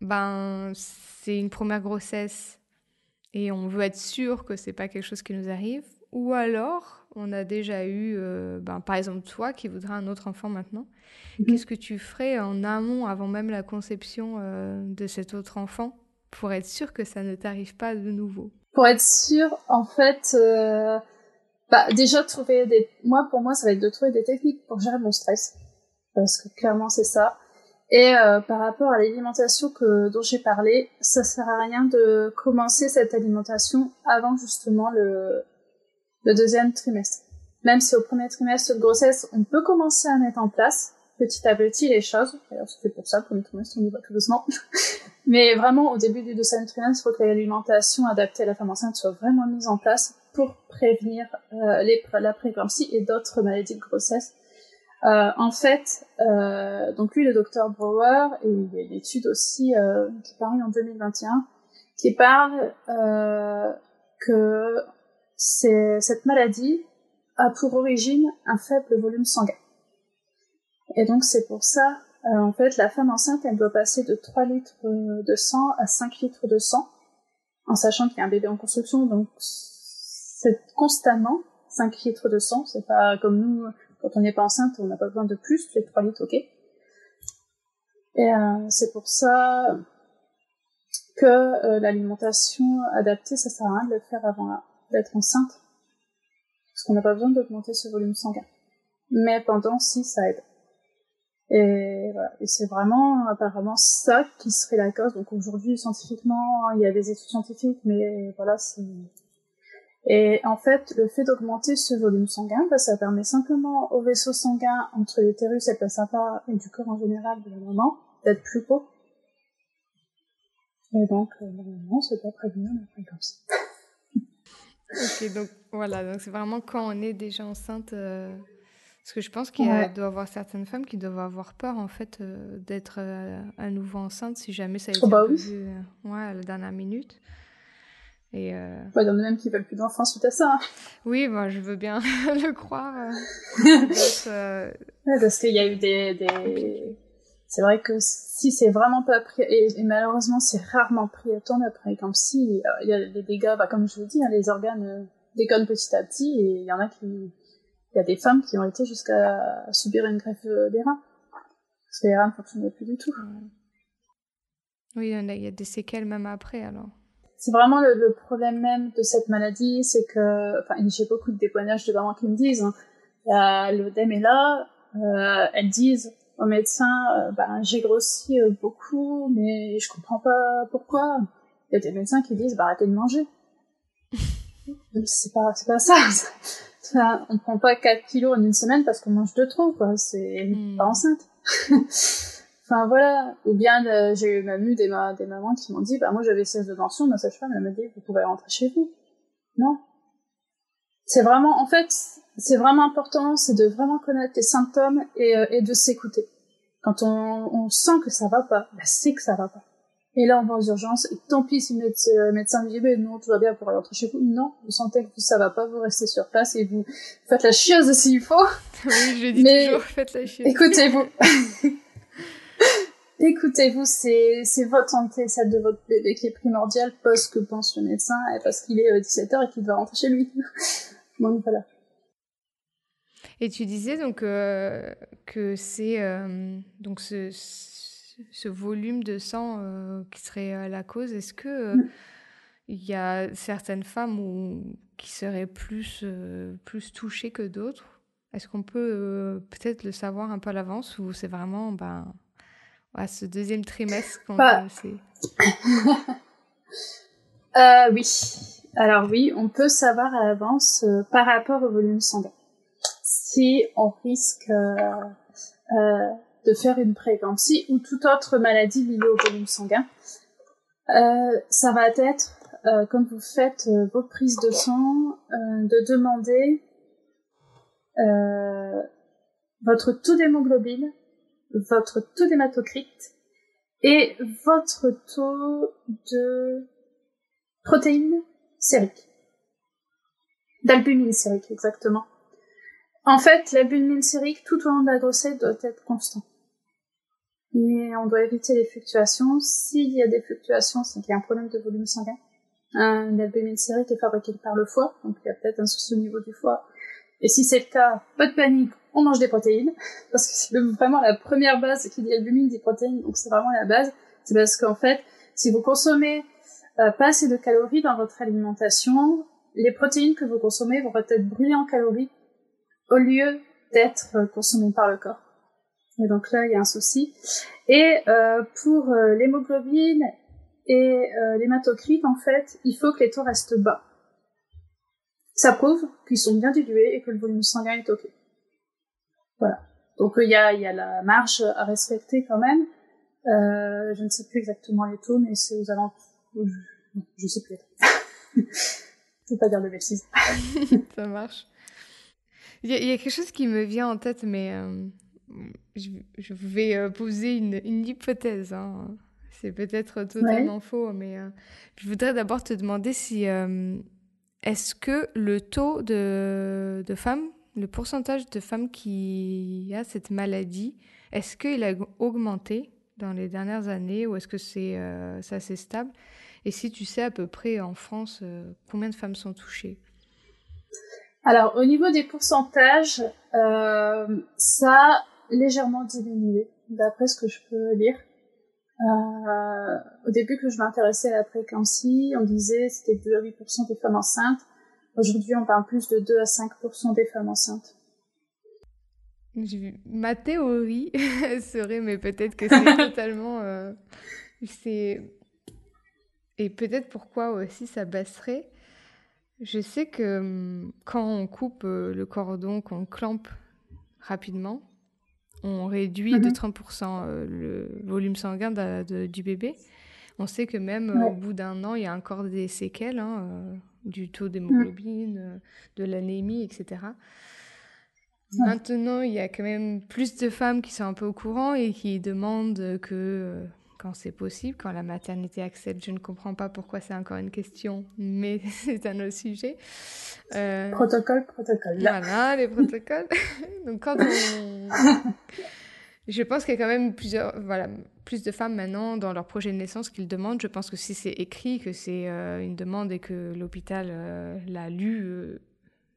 ben, c'est une première grossesse et on veut être sûr que c'est pas quelque chose qui nous arrive, ou alors, on a déjà eu, euh, ben, par exemple, toi qui voudrais un autre enfant maintenant. Mhm. Qu'est-ce que tu ferais en amont, avant même la conception euh, de cet autre enfant, pour être sûr que ça ne t'arrive pas de nouveau? Pour être sûr, en fait, euh, bah, déjà trouver des. Moi, pour moi, ça va être de trouver des techniques pour gérer mon stress, parce que clairement, c'est ça. Et par rapport à l'alimentation que dont j'ai parlé, ça sert à rien de commencer cette alimentation avant justement le le deuxième trimestre. Même si au premier trimestre de grossesse, on peut commencer à mettre en place petit à petit les choses. D'ailleurs, c'est pour ça, le premier trimestre, on y va tout doucement. <laughs> Mais vraiment, au début du deuxième trimestre, il faut que l'alimentation adaptée à la femme enceinte soit vraiment mise en place pour prévenir euh, les, la prééclampsie et d'autres maladies de grossesse. Euh, en fait, euh, donc lui, le docteur Brower, et il y a une étude aussi euh, qui est parue en 2021, qui parle euh, que cette maladie a pour origine un faible volume sanguin. Et donc c'est pour ça, euh, en fait, la femme enceinte, elle doit passer de 3 litres de sang à 5 litres de sang, en sachant qu'il y a un bébé en construction, donc c'est constamment 5 litres de sang, c'est pas comme nous, quand on n'est pas enceinte, on n'a pas besoin de plus, les 3 litres, ok? Et euh, c'est pour ça que euh, l'alimentation adaptée, ça sert à rien de le faire avant d'être enceinte, parce qu'on n'a pas besoin d'augmenter ce volume sanguin. Mais pendant, si, ça aide. Et voilà. Et c'est vraiment apparemment ça qui serait la cause. Donc aujourd'hui, scientifiquement, il y a des études scientifiques, mais voilà, c'est... Et en fait, le fait d'augmenter ce volume sanguin, bah, ça permet simplement au vaisseau sanguin entre l'utérus et le placenta et du corps en général de la maman d'être plus beau. Et donc, euh, normalement, ça doit prévenir la fréquence. <laughs> Ok, donc voilà, donc c'est vraiment quand on est déjà enceinte. Euh, parce que je pense qu'il doit y avoir certaines femmes qui doivent avoir peur en fait euh, d'être euh, à nouveau enceinte si jamais ça a été oh bah ouais, à la dernière minute. Et il y en a même qui veulent plus d'enfants suite à ça. Hein. Oui, bah, je veux bien <laughs> le croire. <laughs> parce qu'il y a eu des, des... C'est vrai que si c'est vraiment pas pris, et, malheureusement c'est rarement pris à temps après, comme si il y a des dégâts, bah, comme je vous dis, hein, les organes euh, déconnent petit à petit, et il y en a qui, il y a des femmes qui ont été jusqu'à subir une greffe euh, des reins. Parce que les reins ne fonctionnaient plus du tout. Oui, il y a des séquelles même après alors. C'est vraiment le, problème même de cette maladie, c'est que, enfin, j'ai beaucoup de témoignages de mamans qui me disent, hein, l'œdème est là, euh, elles disent, au médecin, euh, ben, j'ai grossi euh, beaucoup, mais je comprends pas pourquoi. Il y a des médecins qui disent, bah, arrêtez de manger. <laughs> c'est pas, c'est pas ça. <laughs> enfin, on prend pas 4 kilos en une semaine parce qu'on mange de trop, quoi. C'est hmm. pas enceinte. <laughs> enfin, voilà. Ou bien, euh, j'ai même eu des, des mamans qui m'ont dit, bah, moi, j'avais 16 de tension, ma sage-femme, elle m'a dit, vous pouvez rentrer chez vous. Non. C'est vraiment, en fait, c'est vraiment important, c'est de vraiment connaître les symptômes et, euh, et de s'écouter. Quand on, on, sent que ça va pas, bah c'est que ça va pas. Et là, on va aux urgences, et tant pis si le euh, médecin, dit, mais non, tout va bien pour aller rentrer chez vous. Non, vous sentez que ça va pas, vous restez sur place et vous faites la chieuse s'il faut. <laughs> Oui, je dis mais toujours, faites la chieuse. Écoutez-vous. <laughs> <laughs> Écoutez-vous, c'est, c'est votre santé, celle de votre bébé qui est primordiale, pas ce que pense le médecin, et parce qu'il est 17h euh, et qu'il doit rentrer chez lui. Donc voilà. Et tu disais donc euh, que c'est euh, donc ce, ce, volume de sang euh, qui serait la cause. Est-ce que il y a certaines femmes où, qui seraient plus, plus touchées que d'autres? Est-ce qu'on peut peut-être le savoir un peu à l'avance ou c'est vraiment ben, à ce deuxième trimestre qu'on sait? Oui. Alors oui, on peut savoir à l'avance par rapport au volume sanguin. Si on risque de faire une prééclampsie ou toute autre maladie liée au volume sanguin. Euh, ça va être, euh, quand vous faites euh, vos prises de sang, euh, de demander euh, votre taux d'hémoglobine, votre taux d'hématocrite et votre taux de protéines sériques. D'albumine sérique, exactement. En fait, l'albumine sérique tout au long de la grossesse doit être constant. Et on doit éviter les fluctuations. S'il y a des fluctuations, c'est qu'il y a un problème de volume sanguin. Un albumine sérique est fabriqué par le foie, donc il y a peut-être un souci au niveau du foie. Et si c'est le cas, pas de panique, on mange des protéines, <laughs> parce que c'est vraiment la première base qui dit albumine, dit protéines, donc c'est vraiment la base. C'est parce qu'en fait, si vous consommez euh, pas assez de calories dans votre alimentation, les protéines que vous consommez vont être brûlées en calories au lieu d'être consommées par le corps. Et donc là, il y a un souci. Et euh, pour euh, l'hémoglobine et euh, l'hématocrite, en fait, il faut que les taux restent bas. Ça prouve qu'ils sont bien dilués et que le volume sanguin est OK. Voilà. Donc il y a, la marge à respecter quand même. Euh, je ne sais plus exactement les taux, mais c'est aux alentours. Je, je sais plus. <laughs> je ne pas dire de bêtises. <laughs> Ça marche. Il y, y, a quelque chose qui me vient en tête, mais euh, je, vais euh, poser une, une hypothèse. Hein. C'est peut-être totalement faux, mais euh, je voudrais d'abord te demander si euh, est-ce que le taux de, de, femmes, le pourcentage de femmes qui a cette maladie, est-ce qu'il a augmenté dans les dernières années ou est-ce que c'est assez stable? Et si tu sais à peu près en France combien de femmes sont touchées? Alors, au niveau des pourcentages, ça légèrement diminué, d'après ce que je peux lire. Euh, au début que je m'intéressais à la préclampsie, on disait c'était 2 à 8% des femmes enceintes. Aujourd'hui, on parle plus de 2 à 5% des femmes enceintes. Ma théorie <laughs> serait, mais peut-être que c'est <laughs> totalement... Euh, c'est... Et peut-être pourquoi aussi ça baisserait. Je sais que hum, quand on coupe euh, le cordon, qu'on clampe rapidement, on réduit de 30% mhm. euh, le volume sanguin du bébé. On sait que même euh, au bout d'un an, il y a encore des séquelles hein, euh, du taux d'hémoglobine, de l'anémie, etc. Maintenant, il y a quand même plus de femmes qui sont un peu au courant et qui demandent que quand c'est possible, quand la maternité accepte. Je ne comprends pas pourquoi c'est encore une question, mais <laughs> c'est un autre sujet. Euh... Protocole, protocole. Voilà, les protocoles. <laughs> Donc quand on... <laughs> Je pense qu'il y a quand même plusieurs, voilà, plus de femmes maintenant dans leur projet de naissance qui le demandent. Je pense que si c'est écrit, que c'est euh, une demande et que l'hôpital euh, l'a lu, euh,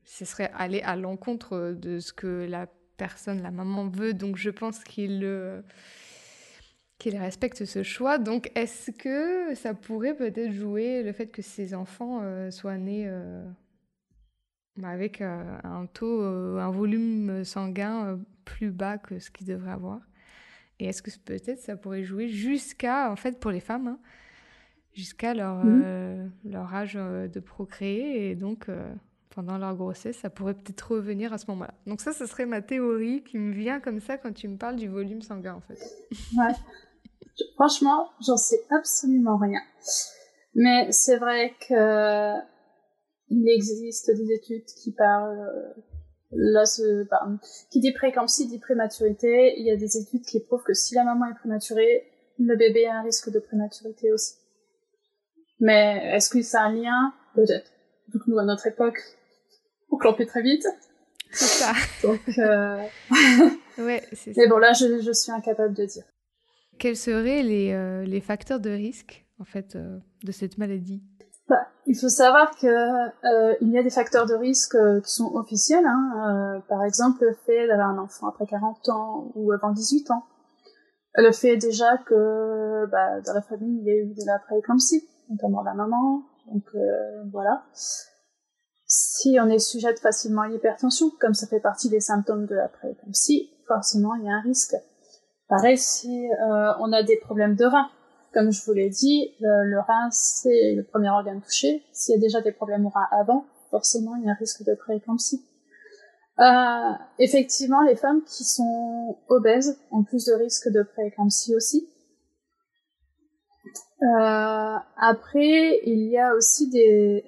ce serait aller à l'encontre de ce que la personne, la maman veut. Donc je pense qu'il qu'il respecte ce choix. Donc, est-ce que ça pourrait peut-être jouer le fait que ces enfants euh, soient nés euh, bah, avec euh, un taux, un volume sanguin plus bas que ce qu'ils devraient avoir? Et est-ce que peut-être ça pourrait jouer jusqu'à, en fait, pour les femmes, hein, jusqu'à leur, mmh. leur âge de procréer et donc pendant leur grossesse, ça pourrait peut-être revenir à ce moment-là. Donc ça, ce serait ma théorie qui me vient comme ça quand tu me parles du volume sanguin, en fait. Ouais. Franchement, j'en sais absolument rien. Mais c'est vrai que il existe des études qui parlent euh, là qui dit préclampsie dit prématurité. Il y a des études qui prouvent que si la maman est prématurée, le bébé a un risque de prématurité aussi. Mais est-ce que ça a un lien? Peut-être. Donc nous à notre époque, on clampait très vite. C'est ça. Donc euh... <laughs> ouais, c'est ça. Mais bon là, je, je suis incapable de dire. Quels seraient les, euh, les facteurs de risque en fait euh, de cette maladie? Bah, Il faut savoir que euh, il y a des facteurs de risque qui sont officiels. Hein, par exemple, le fait d'avoir un enfant après 40 ans ou avant 18 ans. Le fait déjà que bah, dans la famille il y a eu de la prééclampsie, notamment la maman, Donc euh, voilà. Si on est sujet facilement à l'hypertension, comme ça fait partie des symptômes de la prééclampsie, forcément il y a un risque. Pareil si euh, on a des problèmes de rein. Comme je vous l'ai dit, le, rein c'est le premier organe touché. S'il y a déjà des problèmes au rein avant, forcément il y a un risque de prééclampsie. Euh, effectivement, les femmes qui sont obèses ont plus de risques de prééclampsie aussi. Euh, après, il y a aussi des,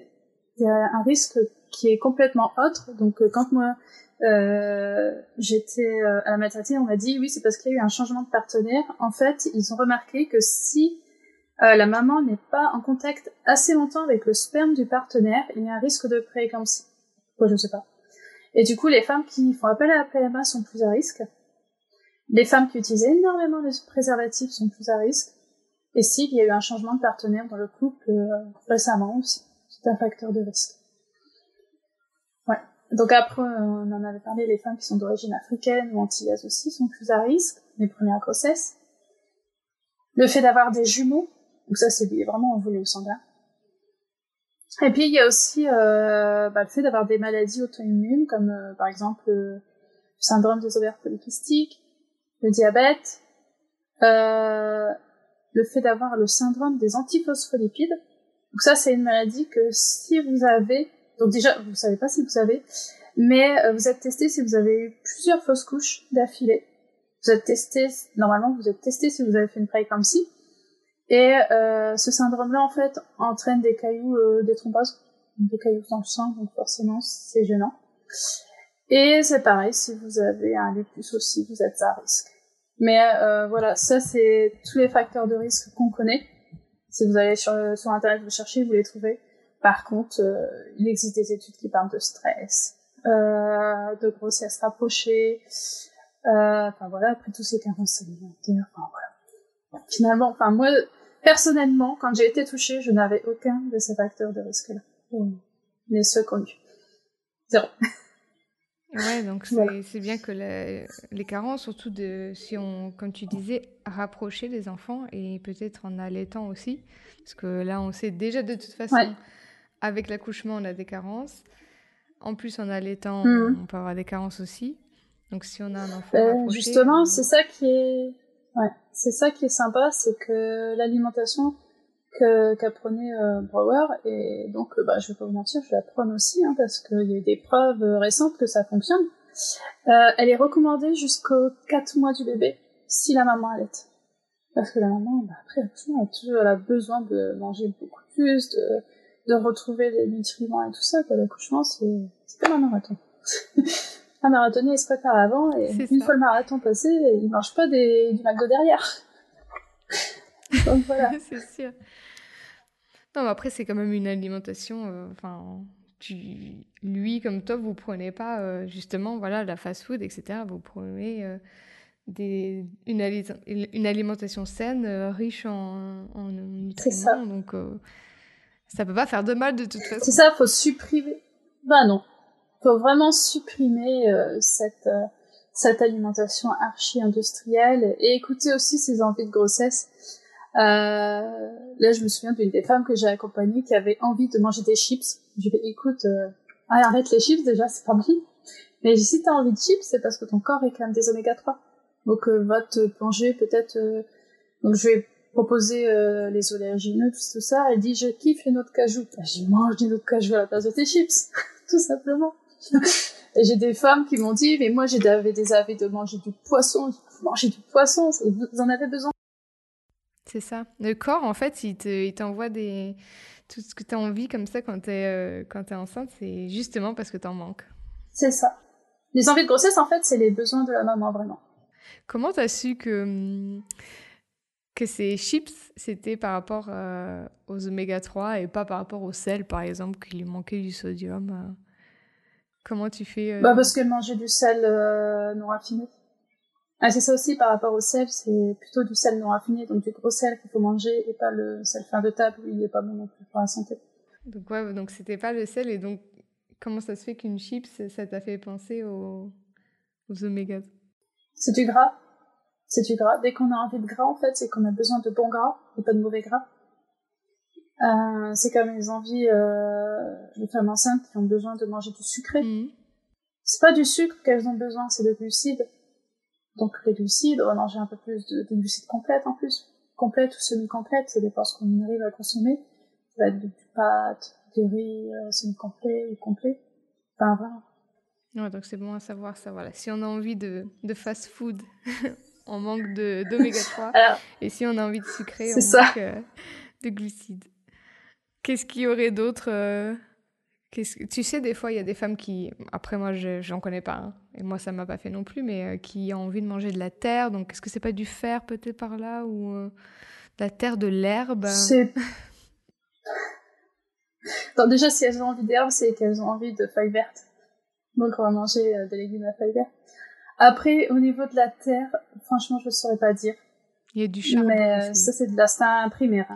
un risque qui est complètement autre. Donc, quand moi euh, j'étais euh, à la maternité, on m'a dit oui, c'est parce qu'il y a eu un changement de partenaire. En fait, ils ont remarqué que si euh, la maman n'est pas en contact assez longtemps avec le sperme du partenaire, il y a un risque de prééclampsie. Pourquoi je ne sais pas. Et du coup, les femmes qui font appel à la PMA sont plus à risque. Les femmes qui utilisent énormément de préservatifs sont plus à risque. Et s'il y a eu un changement de partenaire dans le couple euh, récemment aussi, c'est un facteur de risque. Donc après, on en avait parlé, les femmes qui sont d'origine africaine ou antillaises aussi sont plus à risque, les premières grossesses. Le fait d'avoir des jumeaux, donc ça c'est vraiment en volume sanguin. Et puis il y a aussi euh, bah, le fait d'avoir des maladies auto-immunes comme euh, par exemple le syndrome des ovaires polykystiques, le diabète, euh, le fait d'avoir le syndrome des antiphospholipides. Donc ça c'est une maladie que si vous avez, donc déjà vous savez pas si vous avez, mais euh, vous êtes testé si vous avez eu plusieurs fausses couches d'affilée. Vous êtes testé, normalement vous êtes testé si vous avez fait une prééclampsie. Et euh, ce syndrome-là, en fait, entraîne des cailloux, euh, des thromboses, des cailloux dans le sang, donc forcément, c'est gênant. Et c'est pareil, si vous avez un lupus aussi, vous êtes à risque. Mais euh, voilà, ça, c'est tous les facteurs de risque qu'on connaît. Si vous allez sur, sur Internet, vous cherchez, vous les trouvez. Par contre, euh, il existe des études qui parlent de stress, euh, de grossesse rapprochée, enfin voilà, après tous ces carences alimentaires, enfin voilà. Finalement, enfin moi, Personnellement, quand j'ai été touchée, je n'avais aucun de ces facteurs de risque-là. Les ceux connus. Zéro. <laughs> Ouais, donc c'est bien que les carences, surtout de, si on, comme tu disais, rapprocher les enfants et peut-être en allaitant aussi, parce que là, on sait déjà de toute façon, avec l'accouchement, on a des carences. En plus, en allaitant, hmm. on peut avoir des carences aussi. Donc, si on a un enfant rapproché, Justement, c'est ça qui est Ouais, c'est ça qui est sympa, c'est que l'alimentation qu'apprenait euh, Brower et donc euh, bah je vais pas vous mentir, je la prône aussi hein, parce qu'il y a eu des preuves récentes que ça fonctionne. Euh, elle est recommandée jusqu'aux 4 mois du bébé si la maman allait. Parce que la maman, bah, après, elle a besoin de manger beaucoup plus, de, de retrouver les nutriments et tout ça. L'accouchement, c'est comme un marathon. <laughs> un marathonnier il se prépare avant et une fois le marathon passé, il mange pas des, du McDo derrière. <laughs> Donc voilà. <laughs> c'est sûr. Non, mais après, c'est quand même une alimentation. Euh, enfin, tu, lui, comme toi, vous prenez pas euh, justement voilà, la fast-food, etc. Vous prenez euh, des, une, une, alimentation saine, riche en, en nutriments. Ça. Donc, ça peut pas faire de mal de toute façon. C'est ça, faut supprimer. Bah non, faut vraiment supprimer euh, cette euh, cette alimentation archi-industrielle et écouter aussi ses envies de grossesse. Euh, là, je me souviens d'une des femmes que j'ai accompagnée qui avait envie de manger des chips. Je lui ai dit, écoute, euh, arrête les chips déjà, c'est pas bon. Mais si t'as envie de chips, c'est parce que ton corps même des oméga 3. Donc, va te plonger peut-être... Donc, je vais proposer les oléagineux, tout, ça. Elle dit, je kiffe les noix de cajou. Bah, je mange des noix de cajou à la place de tes chips, <laughs> tout simplement. et j'ai des femmes qui m'ont dit, mais moi j'avais des avis de manger du poisson, manger du poisson, vous en avez besoin. C'est ça. Le corps, en fait, il t'envoie des... tout ce que tu as envie comme ça quand tu es, euh, es enceinte, c'est justement parce que tu en manques. C'est ça. Les envies de grossesse, en fait, c'est les besoins de la maman, vraiment. Comment tu as su que, hum, que ces chips, c'était par rapport euh, aux oméga 3 et pas par rapport au sel, par exemple, qu'il lui manquait du sodium euh? Comment tu fais euh, Bah parce qu'elle mangeait du sel euh, non raffiné. Ah, c'est ça aussi par rapport au sel, c'est plutôt du sel non raffiné, donc du gros sel qu'il faut manger et pas le sel fin de table il n'est pas bon non plus pour la santé. Donc ouais, donc c'était pas le sel et donc comment ça se fait qu'une chips ça t'a fait penser aux, aux omégas C'est du gras. C'est du gras. Dès qu'on a envie de gras en fait, c'est qu'on a besoin de bons gras et pas de mauvais gras. Euh, c'est comme les envies euh, des femmes enceintes qui ont besoin de manger du sucré. Mhm. C'est pas du sucre qu'elles ont besoin, c'est de glucides. Donc les glucides, on va manger un peu plus de, de glucides complètes en plus. Complètes ou semi-complètes, ça dépend ce qu'on arrive à consommer. Ça va être du pâte, du riz euh, semi-complet ou complet. Enfin voilà. Ouais, donc c'est bon à savoir ça. Voilà. Si on a envie de, de fast-food, <laughs> on manque de d'oméga 3. Alors, Et si on a envie de sucré, on ça. manque euh, de glucides. Qu'est-ce qu'il y aurait d'autre euh, Tu sais, des fois, il y a des femmes qui... Après, moi, je j'en connais pas. hein, et moi, ça m'a pas fait non plus, mais euh, qui ont envie de manger de la terre. Donc, est-ce que c'est pas du fer peut-être par là Ou de la terre, de l'herbe? Déjà, si elles ont envie d'herbe, c'est qu'elles ont envie de feuilles vertes. Donc on va manger des légumes à feuilles vertes. Après, au niveau de la terre, franchement, je saurais pas dire. Il y a du charbon Mais euh, aussi. ça, c'est de l'instinct primaire. hein.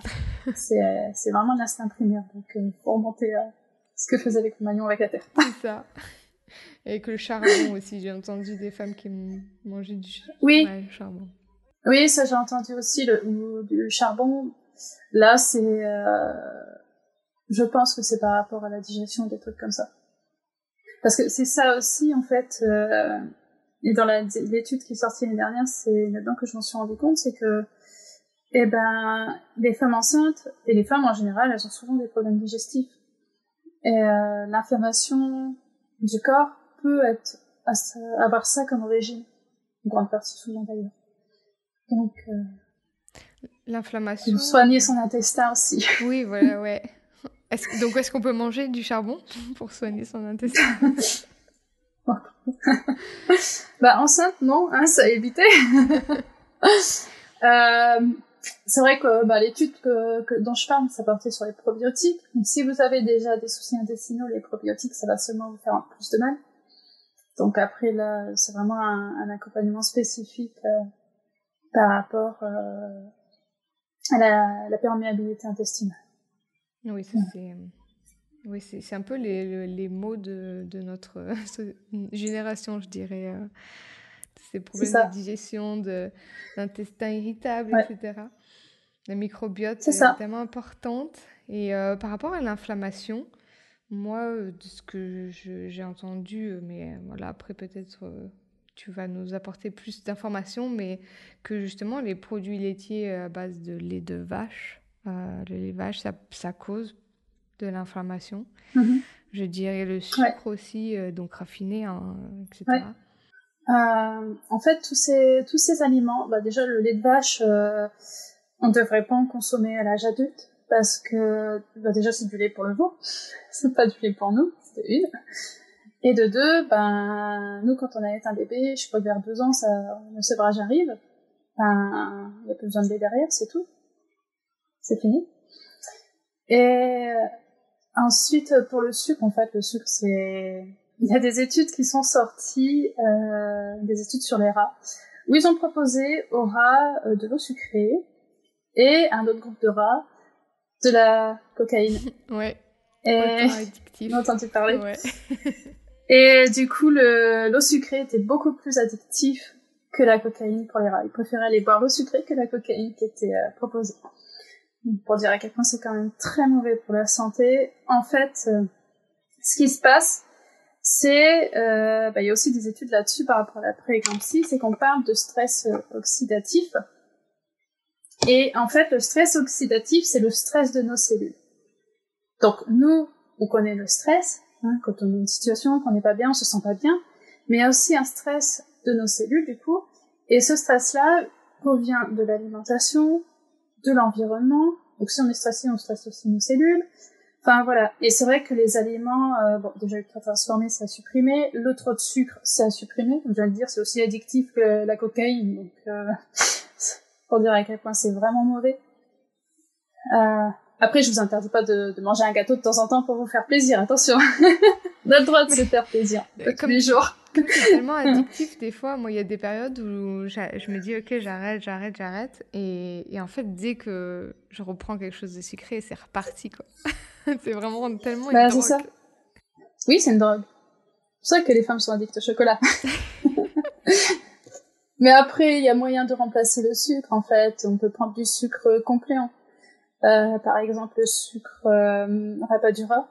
<laughs> c'est, euh, c'est vraiment de l'instinct primaire. Donc, il faut remonter à ce que faisait les compagnons avec la terre. C'est ça. Et que le charbon aussi. J'ai entendu des femmes qui mangeaient du ch- Oui, ouais, charbon. oui, ça j'ai entendu aussi. Le, du charbon, là, c'est... euh, je pense que c'est par rapport à la digestion, des trucs comme ça. Parce que c'est ça aussi, en fait... euh, et dans l'étude qui est sortie l'année dernière, c'est là-dedans que je m'en suis rendu compte, c'est que eh ben, les femmes enceintes et les femmes en général, elles ont souvent des problèmes digestifs. Et euh, l'inflammation du corps peut être avoir ça comme origine, une grande partie souvent d'ailleurs. Donc, euh, L'inflammation. soigner son intestin aussi. <laughs> Oui, voilà, ouais. Est-ce que- donc, est-ce qu'on peut manger du charbon pour soigner son intestin? <laughs> bah enceinte, non, hein, ça a évité. <laughs> Euh, c'est vrai que bah, l'étude que, que- dont je parle, ça portait sur les probiotiques. Donc, si vous avez déjà des soucis intestinaux, les probiotiques, ça va seulement vous faire plus de mal. Donc après, là, c'est vraiment un, un accompagnement spécifique euh, par rapport euh, à la, la perméabilité intestinale. Oui, ça, c'est. Oui, c'est un peu les, le- les mots de, de notre <laughs> euh, génération, je dirais. euh, Ces problèmes de digestion, d'intestin irritable, Ouais. etc. La microbiote C'est est tellement importante. Et euh, par rapport à l'inflammation, moi, euh, de ce que j'ai entendu, mais voilà, après peut-être tu vas nous apporter plus d'informations, mais que justement les produits laitiers à base de lait de vache, le lait de vache, ça, ça cause de l'inflammation. Mhm. Je dirais le sucre aussi, euh, donc raffiné, hein, etc. Ouais. Euh, en fait, tous ces, tous ces aliments, bah déjà le lait de vache, euh, on ne devrait pas en consommer à l'âge adulte parce que bah déjà c'est du lait pour le veau, <laughs> c'est pas du lait pour nous, c'est une. Et de deux, ben nous quand on a un bébé, je pas vers deux ans, ça, le sevrage arrive, ben il y a plus besoin de lait derrière, c'est tout, c'est fini. Et ensuite pour le sucre, en fait, le sucre c'est il y a des études qui sont sorties, euh, des études sur les rats, où ils ont proposé aux rats euh, de l'eau sucrée et un autre groupe de rats de la cocaïne. <laughs> Ouais, Et on a entendu parler. Ouais. <laughs> Et du coup, le- l'eau sucrée était beaucoup plus addictif que la cocaïne pour les rats. Ils préféraient aller boire l'eau sucrée que la cocaïne qui était euh, proposée. Pour dire à quel point c'est quand même très mauvais pour la santé. En fait, euh, ce qui se passe, c'est, euh, bah, il y a aussi des études là-dessus par rapport à la prééclampsie, c'est qu'on parle de stress euh, oxydatif. Et en fait, le stress oxydatif, c'est le stress de nos cellules. Donc nous, on connaît le stress, hein, quand on est une situation, qu'on n'est pas bien, on se sent pas bien, mais il y a aussi un stress de nos cellules du coup, et ce stress-là provient de l'alimentation, de l'environnement. Donc si on est stressé, on stresse aussi nos cellules. Enfin voilà. Et c'est vrai que les aliments, euh, bon déjà ultra transformés, c'est à supprimer. Le trop de sucre, c'est à supprimer. Comme je viens de dire, c'est aussi addictif que la cocaïne. Donc euh, <laughs> pour dire à quel point c'est vraiment mauvais. Euh, après, je vous interdis pas de, de manger un gâteau de temps en temps pour vous faire plaisir. Attention, on a le droit de se faire plaisir Euh, tous comme- les jours. Comme c'est tellement addictif, des fois, moi, il y a des périodes où je me dis, ok, j'arrête, j'arrête, j'arrête. Et, et en fait, dès que je reprends quelque chose de sucré, c'est reparti, quoi. <laughs> c'est vraiment tellement Bah, drogue. ça. Oui, c'est une drogue. C'est vrai que les femmes sont addictes au chocolat. <laughs> Mais après, il y a moyen de remplacer le sucre, en fait. On peut prendre du sucre complément. Euh, par exemple, le sucre euh, Rapadura,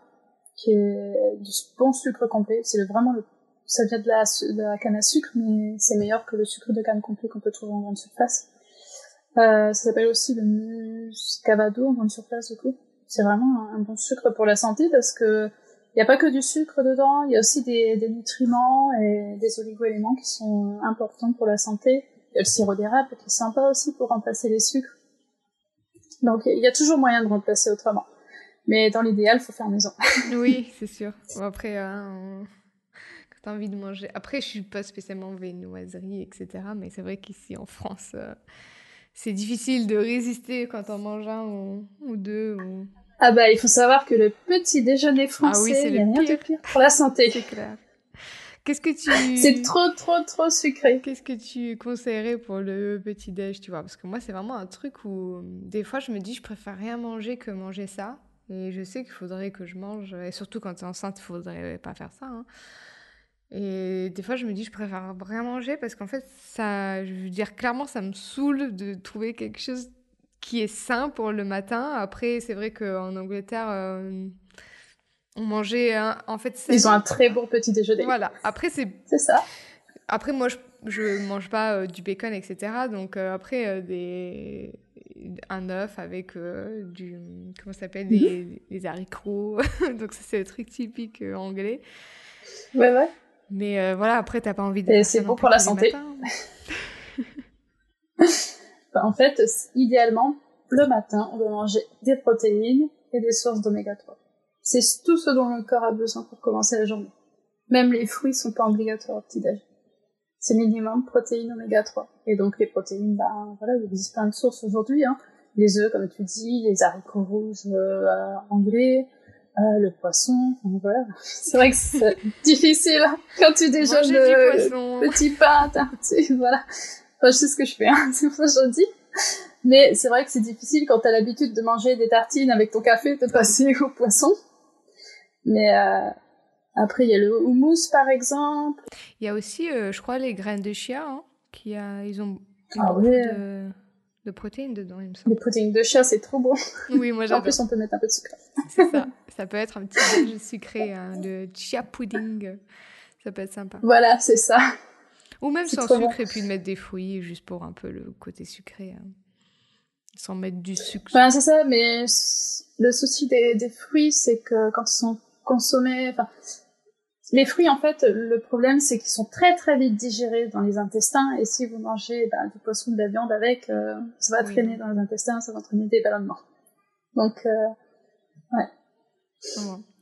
qui est du bon sucre complet. C'est vraiment le, ça vient de la, de la canne à sucre, mais c'est meilleur que le sucre de canne complet qu'on peut trouver en grande surface. Euh, ça s'appelle aussi le muscavado en grande surface du coup. C'est vraiment un, bon sucre pour la santé parce que il n'y a pas que du sucre dedans, il y a aussi des, des nutriments et des oligo-éléments qui sont importants pour la santé. Il y a le sirop d'érable qui est sympa aussi pour remplacer les sucres. Donc il y a toujours moyen de remplacer autrement. Mais dans l'idéal, il faut faire maison. <laughs> oui, c'est sûr. Bon, après, hein, quand tu as envie de manger. Après, je suis pas spécialement viennoiserie, etc. Mais c'est vrai qu'ici en France, euh, c'est difficile de résister quand on mange un ou, deux. Ah bah, il faut savoir que le petit déjeuner français, ah oui, c'est le rien de pire pour la santé. C'est clair. Qu'est-ce que tu... <laughs> C'est trop, trop, trop sucré. Qu'est-ce que tu conseillerais pour le petit-déj, tu vois? Parce que moi, c'est vraiment un truc où, des fois, je me dis, je préfère rien manger que manger ça. Et je sais qu'il faudrait que je mange, et surtout quand tu es enceinte, il faudrait pas faire ça. Hein. Et des fois, je me dis, je préfère rien manger parce qu'en fait, ça, je veux dire, clairement, ça me saoule de trouver quelque chose qui est sain pour le matin. Après, c'est vrai qu'en Angleterre, euh, on mangeait, en fait... Ils ont un très bon petit déjeuner. Voilà. Après, c'est... C'est ça. Après, moi, je, je mange pas euh, du bacon, etc. Donc, euh, après, euh, des... un œuf avec du... Comment ça s'appelle? Des, des, haricots. <laughs> donc, ça, c'est le truc typique anglais. Ouais, ouais. Mais voilà, après, t'as pas envie de... Et c'est bon pour la santé. <laughs> Bah, en fait, idéalement, le matin, on doit manger des protéines et des sources d'oméga 3. C'est tout ce dont le corps a besoin pour commencer la journée. Même les fruits sont pas obligatoires au petit-déj. C'est minimum protéines oméga 3. Et donc les protéines, bah voilà, il existe plein de sources aujourd'hui. Hein. Les œufs, comme tu dis, les haricots rouges euh, anglais, euh, le poisson. voilà. <laughs> C'est vrai que c'est <laughs> difficile hein, quand tu déjeunes le petit pain, <laughs> voilà. Enfin, je sais ce que je fais, hein, c'est pour ça que je dis. Mais c'est vrai que c'est difficile quand t'as l'habitude de manger des tartines avec ton café de passer au poisson. Mais euh, après, il y a le houmous, par exemple. Il y a aussi, euh, je crois, les graines de chia, hein, qui a, ils ont ah, beaucoup de, de, protéines dedans, il me semble. Les protéines de chia, c'est trop bon. Oui, moi j'adore. en plus, on peut mettre un peu de sucre. C'est ça. Ça peut être un petit sucré, hein, de chia pudding. Ça peut être sympa. Voilà, c'est ça. Ou même sans sucre et puis de mettre des fruits juste pour un peu le côté sucré. Hein. Sans mettre du sucre. Enfin, c'est ça, mais le souci des, des fruits, c'est que quand ils sont consommer. Enfin, les fruits, en fait, le problème, c'est qu'ils sont très très vite digérés dans les intestins. Et si vous mangez ben, du poisson, de la viande avec, euh, ça va traîner dans les intestins, ça va entraîner des ballonnements. Donc, euh, ouais.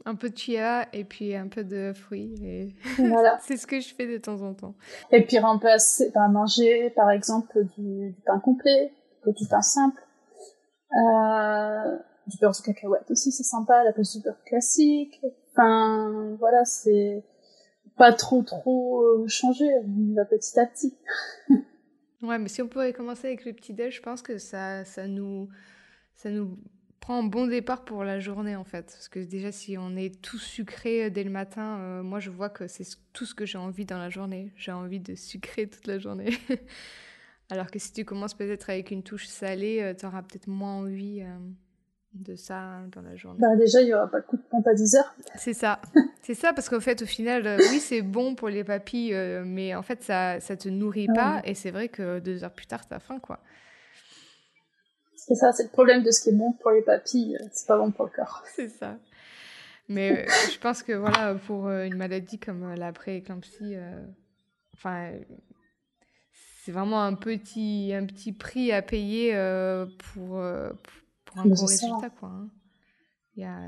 Un peu de chia et puis un peu de fruits. Et... <laughs> Voilà. c'est ce que je fais de temps en temps. Et puis remplacer, ben, manger par exemple du, du pain complet, du pain simple. Euh, du beurre de cacahuète aussi, c'est sympa, la place du beurre classique. Enfin, voilà, c'est pas trop trop euh, changer, on va petit à petit. <laughs> ouais, mais si on pouvait commencer avec le petit déj, je pense que ça, ça nous, ça nous prend un bon départ pour la journée en fait. Parce que déjà, si on est tout sucré euh, dès le matin, euh, moi je vois que c'est tout ce que j'ai envie dans la journée. J'ai envie de sucrer toute la journée. <laughs> Alors que si tu commences peut-être avec une touche salée, tu auras peut-être moins envie de ça dans la journée bah Déjà, il n'y aura pas de coup de pompe à 10 heures. C'est ça. <laughs> c'est ça, parce qu'en fait, au final, euh, oui, c'est bon pour les papilles, euh, mais en fait, ça ça te nourrit pas. Et c'est vrai que deux heures plus tard, tu as faim, quoi. C'est ça, c'est le problème de ce qui est bon pour les papilles, euh, c'est pas bon pour le corps. <laughs> C'est ça. Mais je pense que voilà, pour une maladie comme la pré-éclampsie, enfin, c'est vraiment un petit, un petit prix à payer pour, pour un gros résultat, quoi. Hein. Il y a,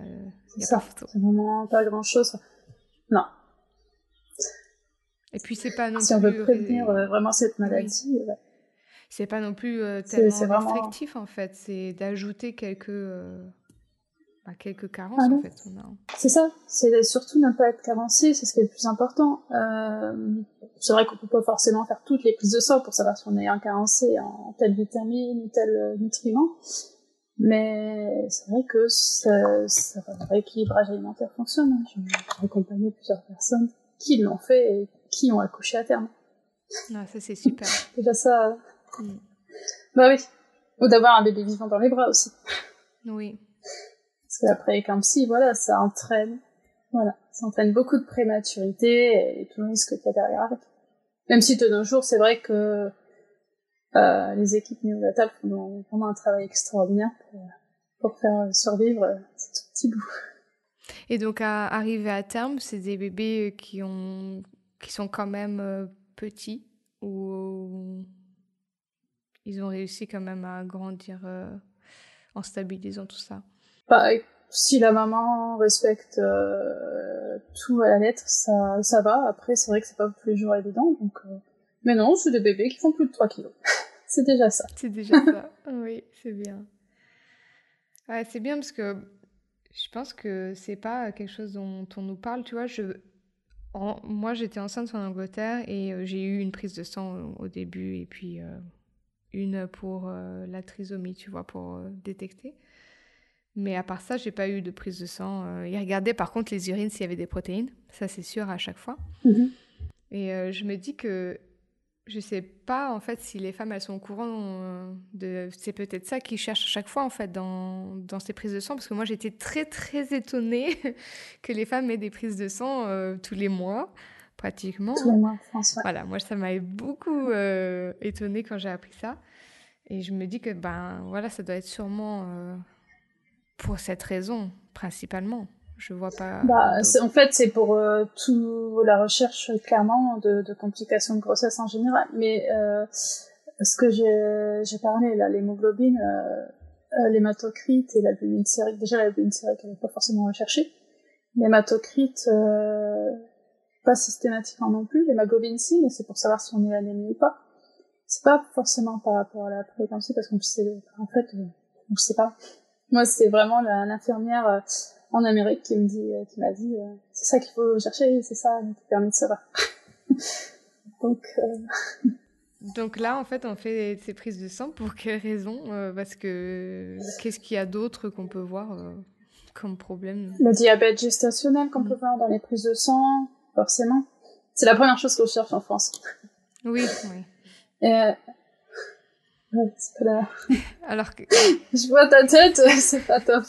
y a ça. pas C'est vraiment pas grand chose. Non. Et puis c'est pas non si plus. Si on veut prévenir euh, vraiment cette maladie. Ouais. C'est pas non plus euh, tellement restrictif en fait. C'est d'ajouter quelques. Euh, bah, quelques carences ah en fait. C'est ça, c'est surtout ne pas être carencé, c'est ce qui est le plus important. c'est vrai qu'on peut pas forcément faire toutes les prises de sang pour savoir si on est un carencé en telle vitamine ou tel nutriment, mais c'est vrai que ça, ça, le rééquilibrage alimentaire fonctionne. Hein. J'ai accompagné plusieurs personnes qui l'ont fait et qui ont accouché à terme. Ah, ça c'est super. <laughs> Déjà ça. Mm. Bah oui. Ou d'avoir un bébé vivant dans les bras aussi. Oui. Parce que la prééclampsie, voilà, ça entraîne, voilà, ça entraîne beaucoup de prématurité et tout le risque qu'il y a derrière Même si de nos jours, c'est vrai que euh, les équipes néonatales font vraiment un travail extraordinaire pour, pour faire survivre ces tout petits bouts. Et donc, à arriver à terme, c'est des bébés qui, ont, qui sont quand même euh, petits ou ils ont réussi quand même à grandir euh, en stabilisant tout ça? Bah, Si la maman respecte euh, tout à la lettre, ça, ça va. Après, c'est vrai que c'est pas toujours évident. Donc, Mais non, c'est des bébés qui font plus de 3 kilos. <laughs> c'est déjà ça. C'est déjà ça. <laughs> oui, c'est bien. Ouais, c'est bien parce que je pense que c'est pas quelque chose dont on nous parle, tu vois. Je, moi, j'étais enceinte en Angleterre et euh, j'ai eu une prise de sang au début et puis euh, une pour euh, la trisomie, tu vois, pour détecter. Mais à part ça, j'ai pas eu de prise de sang. ils regardaient par contre les urines s'il y avait des protéines, ça c'est sûr à chaque fois. Mm-hmm. Et je me dis que je sais pas en fait si les femmes elles sont au courant euh, de c'est peut-être ça qu'ils cherchent à chaque fois en fait dans, dans ces prises de sang parce que moi j'étais très très étonnée <laughs> que les femmes aient des prises de sang euh, tous les mois pratiquement. Tous les mois, François. Voilà, moi ça m'avait beaucoup euh, étonnée quand j'ai appris ça et je me dis que ben voilà ça doit être sûrement pour cette raison principalement. Je vois pas. Bah, en fait, c'est pour euh, tout la recherche clairement de, de, complications de grossesse en général. Mais euh, ce que j'ai parlé là, l'hémoglobine, euh, euh, l'hématocrite et l'albumine sérique. Déjà, l'albumine sérique, elle n'est pas forcément recherchée. L'hématocrite, euh, pas systématiquement non plus. L'hémoglobine, si, mais c'est pour savoir si on est anémie ou pas. C'est pas forcément par rapport à la prééclampsie parce qu'on sait, en fait, on sait pas. Moi, c'est vraiment l'infirmière en Amérique qui me dit, euh, qui m'a dit, euh, c'est ça qu'il faut chercher, c'est ça qui permet de savoir. <laughs> Donc. Euh... <laughs> Donc là, en fait, on fait ces prises de sang pour quelle raison euh, Parce que qu'est-ce qu'il y a d'autre qu'on peut voir comme problème? Le diabète gestationnel qu'on peut voir dans les prises de sang, forcément. C'est la première chose qu'on cherche en France. Oui, oui. <laughs> Et, Ouais, c'est pas là. Alors que... Je vois ta tête, c'est pas top.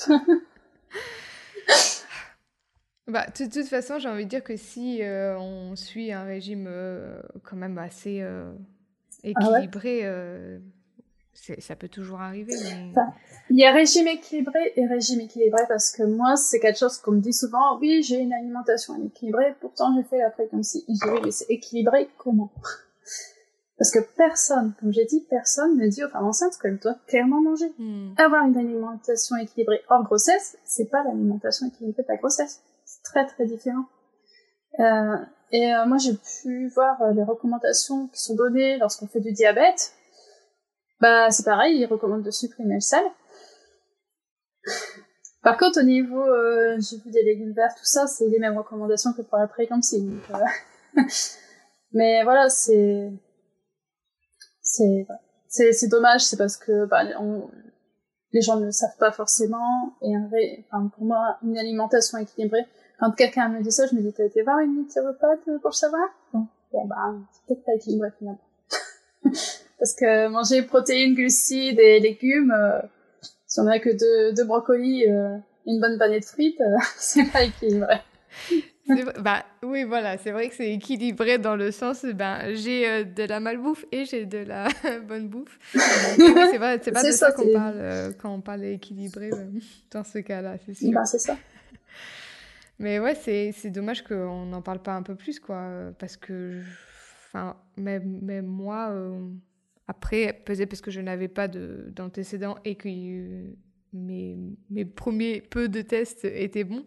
Bah, de toute façon, j'ai envie de dire que si euh, on suit un régime euh, quand même assez euh, ah équilibré, ça peut toujours arriver. il y a régime équilibré et régime équilibré parce que moi, c'est quelque chose qu'on me dit souvent. Oui, j'ai une alimentation équilibrée, pourtant j'ai fait la préclampsie. Je dis mais c'est équilibré comment Parce que personne, comme j'ai dit, personne ne dit aux femmes enceintes qu'elles doivent clairement manger. Hmm. Avoir une alimentation équilibrée hors grossesse, c'est pas l'alimentation équilibrée de la grossesse très très différent. Euh, et euh, moi j'ai pu voir euh, les recommandations qui sont données lorsqu'on fait du diabète. Bah c'est pareil, ils recommandent de supprimer le sel. Par contre au niveau, j'ai vu des légumes verts, tout ça, c'est les mêmes recommandations que pour la prééclampsie. <laughs> Mais voilà, c'est c'est c'est dommage, c'est parce que bah, les gens ne le savent pas forcément. Et enfin, pour moi, une alimentation équilibrée, quand quelqu'un me dit ça, je me dis, t'as été voir une naturopathe pour savoir? Non. Bon, bah, c'est peut-être pas équilibré finalement. <laughs> Parce que manger protéines, glucides et légumes, euh, si on a que deux, deux brocolis, euh, une bonne panier de frites, euh, <laughs> c'est pas équilibré. bah oui, voilà, c'est vrai que c'est équilibré dans le sens, ben j'ai de la malbouffe et j'ai de la <laughs> bonne bouffe. c'est pas, c'est pas de ça, qu'on parle quand on parle équilibré dans ce cas-là, c'est sûr. Bah, c'est ça. Mais ouais, c'est, dommage qu'on n'en parle pas un peu plus, quoi, parce que, enfin, même, même moi, après, peut-être parce que je n'avais pas de, d'antécédents et que mes, mes premiers peu de tests étaient bons.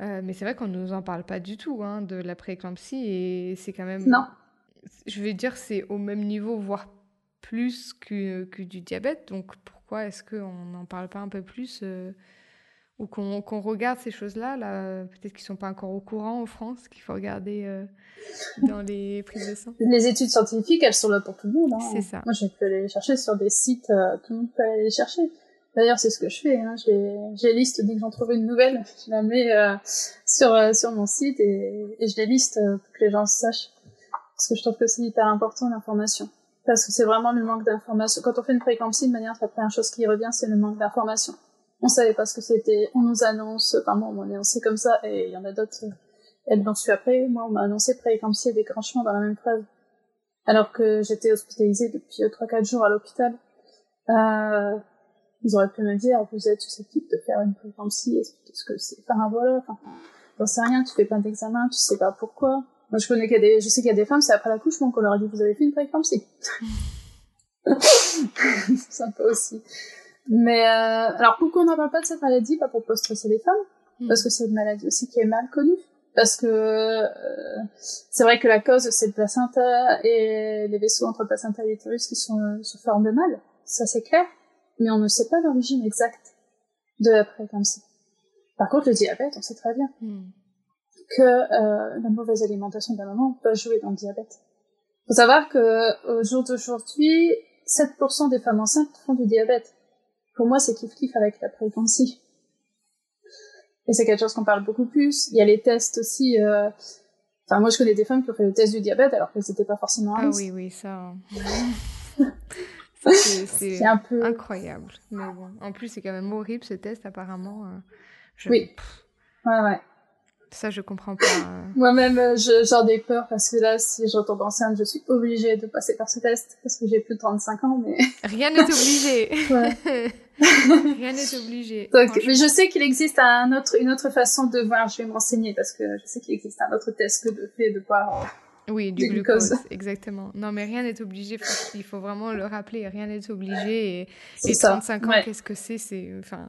Euh, mais c'est vrai qu'on ne nous en parle pas du tout hein, de la prééclampsie et c'est quand même. Non. Je vais dire c'est au même niveau, voire plus que, que du diabète. Donc pourquoi est-ce qu'on n'en parle pas un peu plus euh, ou qu'on regarde ces choses-là là, Peut-être qu'ils ne sont pas encore au courant en France, qu'il faut regarder euh, dans les prises de sang. Les études scientifiques, elles sont là pour tout le monde. Hein. C'est ça. Moi, j'ai pu aller les chercher sur des sites, tout le monde peut aller les chercher. D'ailleurs, c'est ce que je fais. Hein. J'ai liste dès que j'en trouve une nouvelle, <laughs> je la mets euh, sur euh, sur mon site et, et je les liste euh, pour que les gens sachent. Parce que je trouve que c'est hyper important l'information. Parce que c'est vraiment le manque d'information. Quand on fait une prééclampsie, de manière, la première chose qui revient, c'est le manque d'information. On savait pas ce que c'était. On nous annonce, enfin moi, on m'a annoncé comme ça, et il y en a d'autres, elles l'ont su après. Moi, on m'a annoncé prééclampsie et déclenchement dans la même phrase. Alors que j'étais hospitalisée depuis 3-4 jours à l'hôpital. Euh, ils auraient pu me dire, vous êtes susceptible de faire une prééclampsie, expliquez ce que c'est. Enfin, voilà, enfin, j'en sais rien, tu fais pas d'examen, tu sais pas pourquoi. Moi, je connais qu'il y a des, je sais qu'il y a des femmes, c'est après l'accouchement qu'on leur a dit, vous avez fait une prééclampsie. <laughs> un peu aussi. Mais euh, alors pourquoi on n'en parle pas de cette maladie? Pas pour pas stresser les femmes, mm. parce que c'est une maladie aussi qui est mal connue. Parce que euh, c'est vrai que la cause c'est le placenta et les vaisseaux entre le placenta et l'utérus qui sont euh, sous forme de mal, ça c'est clair. Mais on ne sait pas l'origine exacte de la prééclampsie. Par contre, le diabète, on sait très bien mm. que euh, la mauvaise alimentation de la maman peut jouer dans le diabète. Faut savoir que au jour d'aujourd'hui, 7% des femmes enceintes font du diabète. Pour moi, c'est kiff-kiff avec la prééclampsie. Et c'est quelque chose qu'on parle beaucoup plus. Il y a les tests aussi. Euh... Enfin, moi, je connais des femmes qui ont fait le test du diabète alors qu'elles n'étaient pas forcément Ah oui, oui, ça. <laughs> c'est un peu incroyable. Mais bon, en plus, c'est quand même horrible ce test, apparemment. Euh, oui. Ouais, ouais. Ça, je comprends pas. Moi-même, euh, j'en ai peur parce que là, si je retombe enceinte, je suis obligée de passer par ce test parce que j'ai plus de 35 ans, mais... <laughs> Rien n'est obligé. <laughs> Rien n'est obligé. mais je sais qu'il existe un autre, une autre façon de voir. Je vais m'enseigner parce que je sais qu'il existe un autre test que le fait de voir. Euh, oui, du glucose. <laughs> exactement. Non, mais rien n'est obligé. il faut vraiment le rappeler. Rien n'est obligé. Et, et 35 ans, qu'est-ce que c'est? C'est, enfin,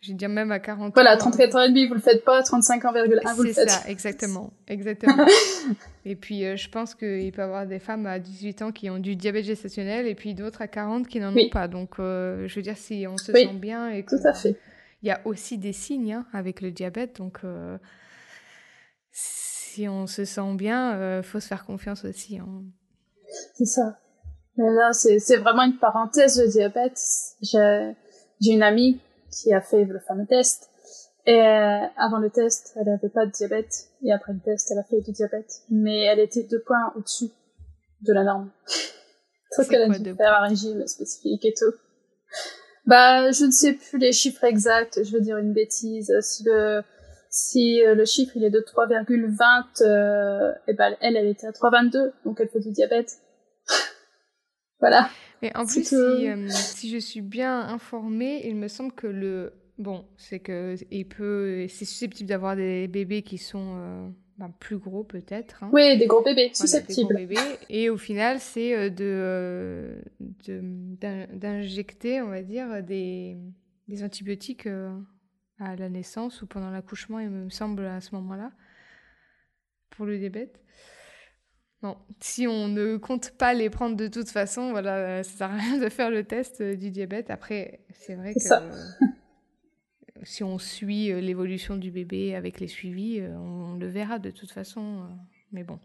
je veux dire même à 40 voilà, ans. Voilà, 34 ans et demi, vous le faites pas, 35 ans, vous le faites. C'est ça, exactement, <laughs> exactement. et puis, euh, je pense qu'il peut y avoir des femmes à 18 ans qui ont du diabète gestationnel et puis d'autres à 40 qui n'en ont pas. Donc, euh, je veux dire, si on se sent bien et que... Tout à fait. Il y a aussi des signes hein, avec le diabète, donc euh, si on se sent bien, il faut se faire confiance aussi. Hein. C'est ça. Mais là, c'est vraiment une parenthèse, le diabète. J'ai une amie qui a fait le fameux test. Et euh, avant le test, elle n'avait pas de diabète. Et après le test, elle a fait du diabète. Mais elle était deux points au-dessus de la norme. <laughs> Donc elle a dû faire un régime spécifique et tout. Bah, je ne sais plus les chiffres exacts. Je veux dire une bêtise. Si le si euh, le chiffre il est de 3,20, euh, et ben elle, elle était à 3,22, donc elle fait du diabète. <laughs> voilà. Mais en plus, euh, si, je suis bien informée, il me semble que le. Bon, c'est que il peut, c'est susceptible d'avoir des bébés qui sont euh, ben, plus gros peut-être. Hein. Oui, des gros bébés, susceptibles. Des gros bébés. Et au final, c'est euh, de, d'injecter, on va dire, des, des antibiotiques à la naissance ou pendant l'accouchement, il me semble à ce moment-là, pour le diabète. Non, si on ne compte pas les prendre de toute façon, voilà, ça sert à rien de faire le test euh, du diabète. Après, c'est vrai que si on suit euh, l'évolution du bébé avec les suivis, euh, on, le verra de toute façon. Mais bon.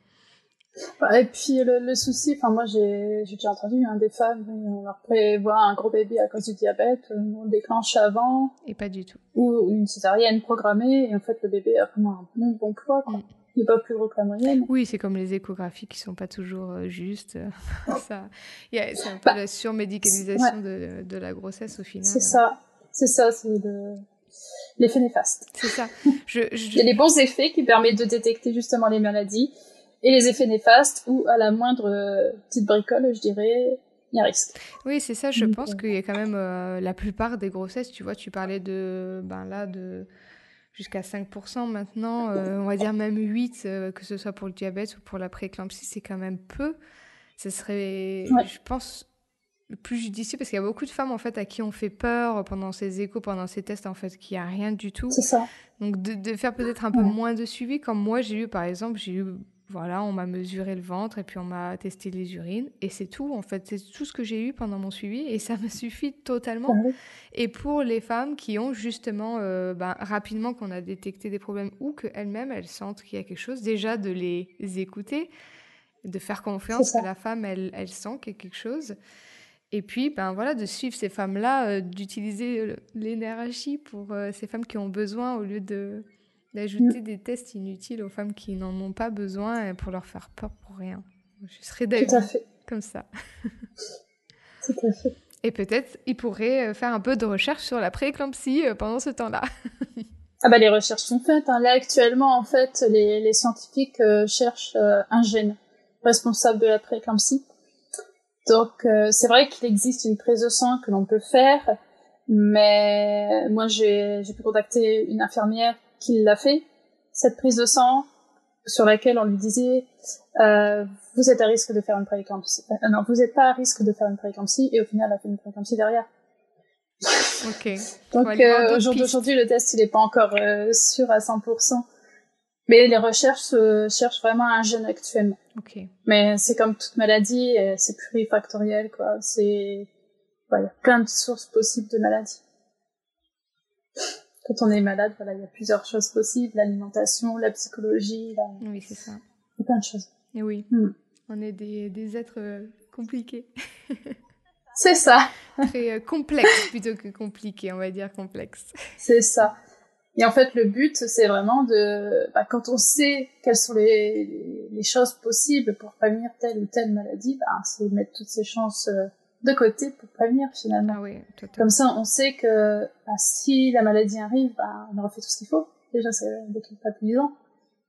Et puis le, souci, enfin moi j'ai déjà entendu hein, des femmes, on leur prévoit un gros bébé à cause du diabète, on le déclenche avant. Et pas du tout. Ou une césarienne programmée, et en fait le bébé a vraiment un bon, bon poids. Quoi. Mm n'est pas plus gros que la moyenne. Oui, c'est comme les échographies qui sont pas toujours euh, justes. <laughs> ça, c'est un peu bah, la surmédicalisation de, de, la grossesse au final. C'est ça, c'est ça, c'est le l'effet néfaste. C'est ça. <laughs> Je, Il y a les bons effets qui permettent de détecter justement les maladies et les effets néfastes où à la moindre euh, petite bricole, je dirais, il y a un risque. Oui, c'est ça. Je pense euh, qu'il y a quand même la plupart des grossesses. Tu vois, tu parlais de ben là de jusqu'à 5% maintenant, euh, on va dire même 8, euh, que ce soit pour le diabète ou pour la prééclampsie, c'est quand même peu. Ce serait, je pense, le plus judicieux parce qu'il y a beaucoup de femmes en fait à qui on fait peur pendant ces échos, pendant ces tests en fait, qu'il n'y a rien du tout. C'est ça. Donc de, de faire peut-être un peu moins de suivi, comme moi j'ai eu par exemple, j'ai eu voilà, on m'a mesuré le ventre et puis on m'a testé les urines et c'est tout en fait, c'est tout ce que j'ai eu pendant mon suivi et ça me <laughs> suffit totalement. Et pour les femmes qui ont justement euh, ben, rapidement qu'on a détecté des problèmes ou qu'elles-mêmes elles sentent qu'il y a quelque chose, déjà de les écouter, de faire confiance à la femme elle, elle sent qu'il y a quelque chose. Et puis, ben voilà, de suivre ces femmes-là, euh, d'utiliser l'énergie pour euh, ces femmes qui ont besoin au lieu de, d'ajouter des tests inutiles aux femmes qui n'en ont pas besoin pour leur faire peur pour rien. Je serais d'avis comme ça. <laughs> Tout à fait. Et peut-être il pourrait faire un peu de recherche sur la prééclampsie pendant ce temps-là. <laughs> ah bah les recherches sont faites. Hein. Là actuellement, en fait, les, les scientifiques cherchent un gène responsable de la prééclampsie. Donc c'est vrai qu'il existe une prise de sang que l'on peut faire, mais moi j'ai pu contacter une infirmière qui l'a fait cette prise de sang sur laquelle on lui disait euh, vous êtes à risque de faire une prééclampsie. Euh, non, vous n'êtes pas à risque de faire une prééclampsie et au final elle a fait une prééclampsie derrière. <laughs> Ok. Donc euh, aujourd'hui le test il n'est pas encore euh, sûr à 100%. Mais les recherches cherchent vraiment un gène actuellement. Ok. Mais c'est comme toute maladie, c'est plurifactoriel quoi. C'est il y a plein de sources possibles de maladies quand on est malade, voilà, il y a plusieurs choses possibles, l'alimentation, la psychologie, oui, c'est ça. Il y a plein de choses. Et oui, hmm. on est des, des êtres euh, compliqués. <laughs> c'est ça. <laughs> Très euh, complexes plutôt que compliqués, on va dire complexes. C'est ça. Et en fait, le but, c'est vraiment de, bah, quand on sait quelles sont les, les, choses possibles pour prévenir telle ou telle maladie, bah, c'est mettre toutes ces chances euh, de côté pour prévenir finalement. Ah oui, Comme ça, on sait que bah, si la maladie arrive, bah, on aura fait tout ce qu'il faut. Déjà, c'est déculpabilisant.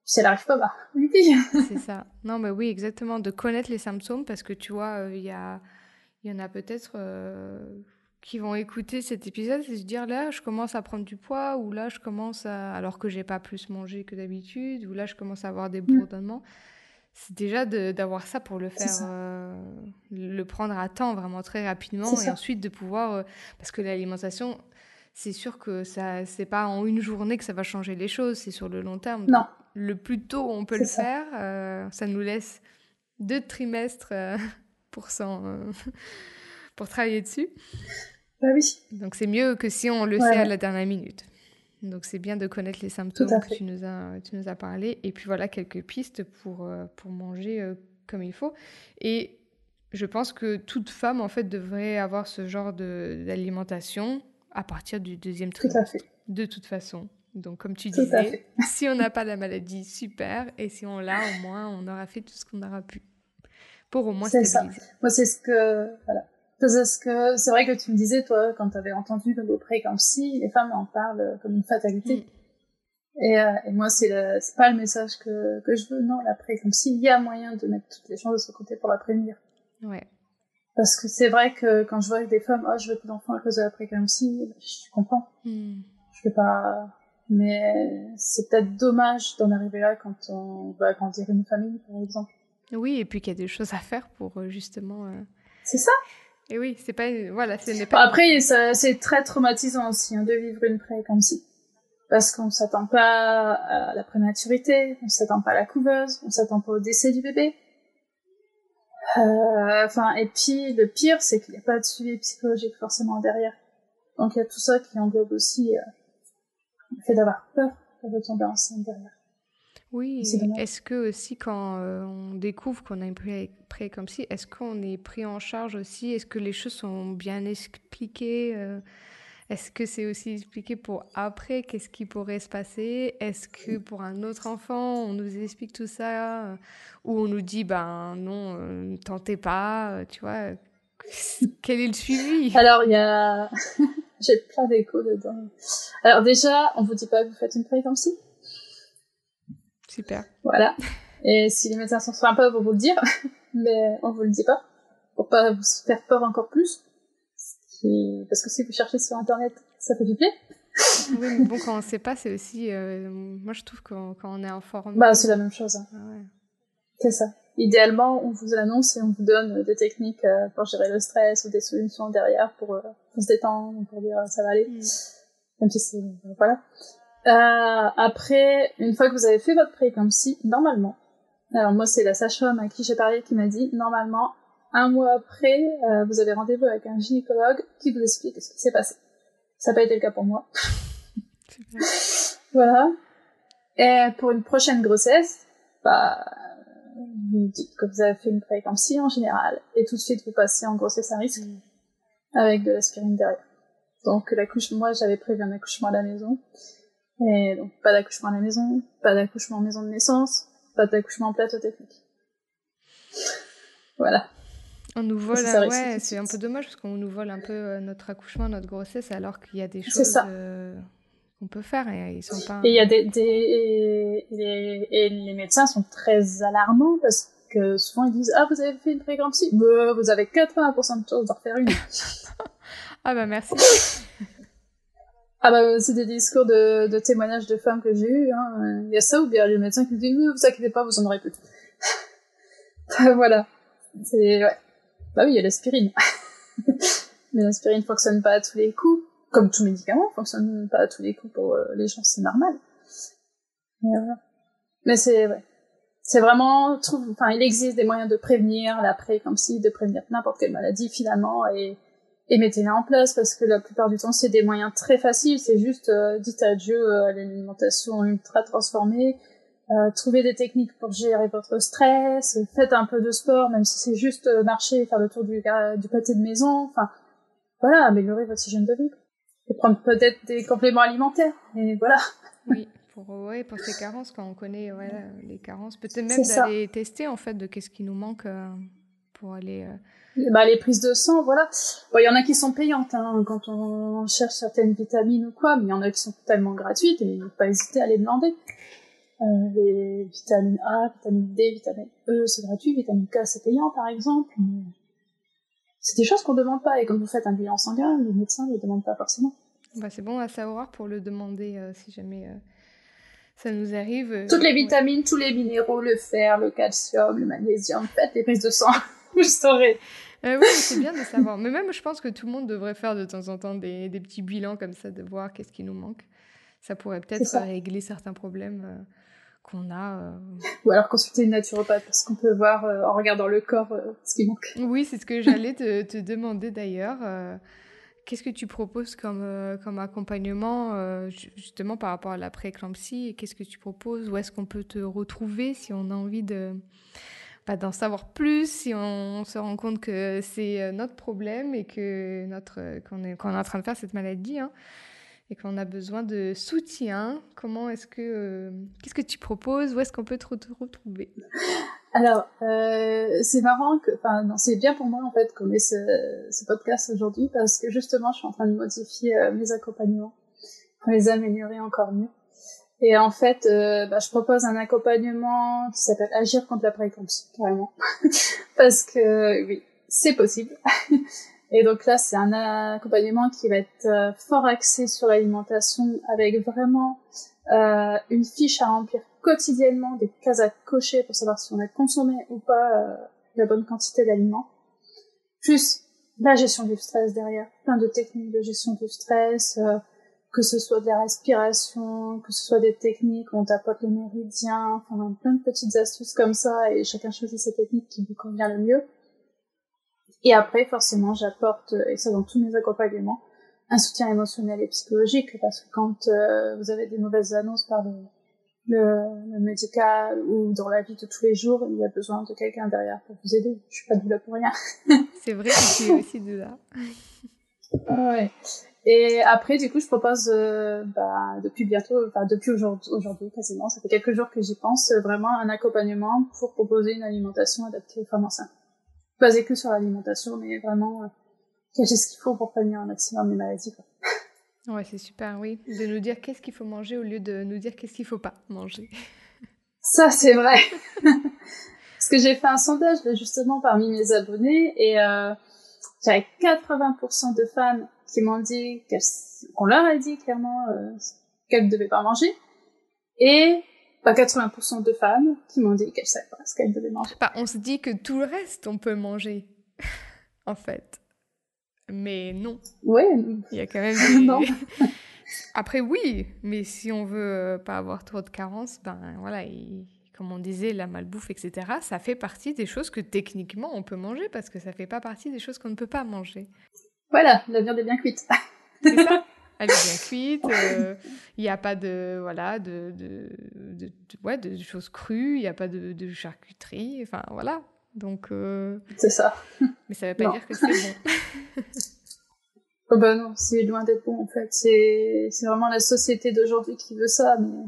Si elle arrive pas, bah, <laughs> oui. c'est ça. Non, mais oui, exactement. De connaître les symptômes parce que tu vois, il y, a, y en a peut-être euh, qui vont écouter cet épisode et se dire là, je commence à prendre du poids ou là, je commence à. alors que j'ai pas plus mangé que d'habitude ou là, je commence à avoir des mm. bourdonnements c'est déjà d'avoir ça pour le faire, euh, le prendre à temps vraiment très rapidement et ensuite de pouvoir, euh, parce que l'alimentation, c'est sûr que ça, c'est pas en une journée que ça va changer les choses, c'est sur le long terme. Non. le plus tôt on peut le faire, euh, ça nous laisse deux trimestres <laughs> pour <laughs> pour travailler dessus. Bah oui. Donc c'est mieux que si on le sait à la dernière minute. Donc c'est bien de connaître les symptômes que tu nous, as, tu nous as parlé. Et puis voilà quelques pistes pour, euh, pour manger euh, comme il faut. Et je pense que toute femme en fait devrait avoir ce genre d'alimentation à partir du deuxième trimestre. De toute façon. Donc comme tu disais, <laughs> si on n'a pas la maladie, super. Et si on l'a, au moins on aura fait tout ce qu'on aura pu. Pour au moins stabiliser. Ça. Moi c'est ce que... Voilà parce que c'est vrai que tu me disais, toi, quand tu avais entendu le mot prééclampsie, les femmes en parlent comme une fatalité. Mm. Et, euh, et, moi, c'est pas le message que, que je veux. Non, la prééclampsie, il y a moyen de mettre toutes les chances de ce côté pour la prévenir. Ouais. Parce que c'est vrai que quand je vois des femmes, oh, je veux plus d'enfants à cause de la prééclampsie, je comprends. Mm. Je veux pas, mais c'est peut-être dommage d'en arriver là quand on veut agrandir une famille, par exemple. Oui, et puis qu'il y a des choses à faire pour euh, justement. Euh... C'est ça. Et oui, c'est pas voilà, ce n'est pas. Après, c'est très traumatisant aussi hein, de vivre une prééclampsie parce qu'on s'attend pas à la prématurité, on s'attend pas à la couveuse, on s'attend pas au décès du bébé. Euh, enfin, et puis le pire, c'est qu'il n'y a pas de suivi psychologique forcément derrière. Donc il y a tout ça qui englobe aussi euh, le fait d'avoir peur de retomber enceinte derrière. Oui, est-ce que aussi quand euh, on découvre qu'on a une pré comme si, est-ce qu'on est pris en charge aussi? Est-ce que les choses sont bien expliquées euh? Est-ce que c'est aussi expliqué pour après? Qu'est-ce qui pourrait se passer? Est-ce que pour un autre enfant, on nous explique tout ça Ou on nous dit, ben non, euh, ne tentez pas, tu vois? <laughs> Quel est le suivi? Alors, il y a... <laughs> J'ai plein d'échos dedans. Alors déjà, on vous dit pas que vous faites une si Super. Voilà. Et si les médecins sont sympas pour vous le dire, <laughs> mais on vous le dit pas, pour pas vous faire peur encore plus. Parce que si vous cherchez sur internet, ça peut du bien. oui, mais bon, quand on sait pas, c'est aussi. Euh, moi, je trouve que quand on est en forme. Bah, c'est la même chose. Hein. Ah c'est ça. Idéalement, on vous annonce et on vous donne des techniques euh, pour gérer le stress ou des solutions derrière pour, euh, se détendre, pour dire ça va aller. Mm. Même si c'est. Voilà. Euh, après, une fois que vous avez fait votre prééclampsie, normalement, alors moi c'est la sage-femme à qui j'ai parlé qui m'a dit, normalement, un mois après, euh, vous avez rendez-vous avec un gynécologue qui vous explique ce qui s'est passé. Ça n'a pas été le cas pour moi. <laughs> voilà. Et pour une prochaine grossesse, bah, vous dites que vous avez fait une prééclampsie en général, et tout de suite vous passez en grossesse à risque, mm. avec de l'aspirine derrière. Donc l'accouchement, moi j'avais prévu un accouchement à la maison, et donc, pas d'accouchement à la maison, pas d'accouchement en maison de naissance, pas d'accouchement en plateau technique. Voilà. On nous vole, ouais, c'est un peu dommage parce qu'on nous vole un peu notre accouchement, notre grossesse, alors qu'il y a des choses qu'on peut faire et ils sont pas. Et il y a des, des... Et, les... médecins sont très alarmants parce que souvent ils disent ah vous avez fait une prééclampsie, bah, vous avez 80% de chances d'en refaire une. <laughs> ah bah merci. <laughs> Ah bah c'est des discours de, témoignages de femmes que j'ai eu. Hein. Il y a ça ou bien les médecins qui disent ne vous inquiétez pas, vous en aurez plus. <laughs> voilà. C'est ouais. Bah oui, il y a l'aspirine. <laughs> Mais l'aspirine fonctionne pas à tous les coups, comme tout médicament fonctionne pas à tous les coups pour euh, les gens, c'est normal. Mais, voilà. Mais c'est ouais. C'est vraiment, enfin, il existe des moyens de prévenir l'après, comme si de prévenir n'importe quelle maladie finalement, et et mettez-les en place parce que la plupart du temps c'est des moyens très faciles. C'est juste euh, dites adieu euh, à l'alimentation ultra transformée euh, trouvez des techniques pour gérer votre stress faites un peu de sport même si c'est juste euh, marcher faire le tour du, du pâté de maison enfin voilà améliorer votre hygiène de vie. Et prendre peut-être des compléments alimentaires et voilà. <laughs> Oui pour ouais, pour ces carences quand on connaît ouais, les carences. Peut-être même d'aller tester en fait de qu'est-ce qui nous manque pour aller bah, les prises de sang, voilà. Bon, il y en a qui sont payantes hein, quand on cherche certaines vitamines ou quoi, mais il y en a qui sont totalement gratuites et faut pas hésiter à les demander. Euh, les vitamines A, vitamine D, vitamine E, c'est gratuit, vitamine K, c'est payant par exemple. C'est des choses qu'on ne demande pas et quand vous faites un bilan sanguin, les médecins ne le demandent pas forcément. Bah, c'est bon à savoir pour le demander euh, si jamais euh, ça nous arrive. Euh, Toutes les vitamines, tous les minéraux, le fer, le calcium, le magnésium, faites les prises de sang, <laughs> je saurai. Euh, oui, c'est bien de savoir. Mais même, je pense que tout le monde devrait faire de temps en temps des, des petits bilans comme ça, de voir qu'est-ce qui nous manque. Ça pourrait peut-être régler certains problèmes euh, qu'on a. Euh. Ou alors consulter une naturopathe, parce qu'on peut voir en regardant le corps ce qui manque. Oui, c'est ce que j'allais te, te, demander d'ailleurs. Qu'est-ce que tu proposes comme, comme accompagnement, justement par rapport à la pré-éclampsie Qu'est-ce que tu proposes? Où est-ce qu'on peut te retrouver si on a envie de pas d'en savoir plus, si on, se rend compte que c'est euh, notre problème et que notre qu'on est, qu'on est en train de faire cette maladie hein, et qu'on a besoin de soutien. Comment est-ce que euh, qu'est-ce que tu proposes? Où est-ce qu'on peut te, retrouver? Alors euh, c'est marrant que enfin c'est bien pour moi en fait qu'on ait ce, ce podcast aujourd'hui parce que justement je suis en train de modifier mes accompagnements pour les améliorer encore mieux. Et en fait, euh, bah, je propose un accompagnement qui s'appelle Agir contre la prééclampsie, carrément. <laughs> Parce que oui, c'est possible. <laughs> Et donc là, c'est un accompagnement qui va être euh, fort axé sur l'alimentation, avec vraiment euh, une fiche à remplir quotidiennement, des cases à cocher pour savoir si on a consommé ou pas euh, la bonne quantité d'aliments. Plus la gestion du stress derrière, plein de techniques de gestion du stress, que ce soit de la respiration, que ce soit des techniques où on tapote les méridiens, enfin plein de petites astuces comme ça et chacun choisit sa technique qui lui convient le mieux. Et après, forcément, j'apporte, et ça dans tous mes accompagnements, un soutien émotionnel et psychologique parce que quand euh, vous avez des mauvaises annonces par le, le, médical ou dans la vie de tous les jours, il y a besoin de quelqu'un derrière pour vous aider. Je suis pas de là pour rien. C'est vrai que je suis aussi de là. <laughs> ouais. Et après, du coup, je propose, euh, bah, depuis bientôt, enfin depuis aujourd'hui, quasiment, ça fait quelques jours que j'y pense, euh, vraiment un accompagnement pour proposer une alimentation adaptée aux femmes enceintes. Basé que sur l'alimentation, mais vraiment euh, cacher ce qu'il faut pour prévenir un maximum les maladies. Quoi. <laughs> Ouais, c'est super, oui, de nous dire qu'est-ce qu'il faut manger au lieu de nous dire qu'est-ce qu'il faut pas manger. <laughs> Ça, c'est vrai. <laughs> Parce que j'ai fait un sondage justement parmi mes abonnés et euh, j'avais 80% de femmes qui m'ont dit qu'on leur a dit clairement euh, qu'elles ne devaient pas manger, et pas bah, 80% de femmes qui m'ont dit qu'elles savaient pas ce qu'elles devaient manger. Bah, on se dit que tout le reste, on peut manger, <laughs> en fait. Mais non. Oui. Il y a quand même <laughs> des... non. <laughs> Après, oui, mais si on veut euh, pas avoir trop de carences, ben voilà, comme on disait, la malbouffe, etc., ça fait partie des choses que techniquement on peut manger parce que ça fait pas partie des choses qu'on ne peut pas manger. Voilà, la viande est bien cuite. <laughs> C'est ça. Elle est bien cuite. Euh, il n'y a pas de voilà de, de, de, ouais, de choses crues. Il n'y a pas de, charcuterie. Enfin voilà. Donc. Euh, c'est ça. Mais ça ne veut pas dire que c'est bon. <laughs> <laughs> oh ben non, c'est loin d'être bon en fait. C'est c'est vraiment la société d'aujourd'hui qui veut ça, mais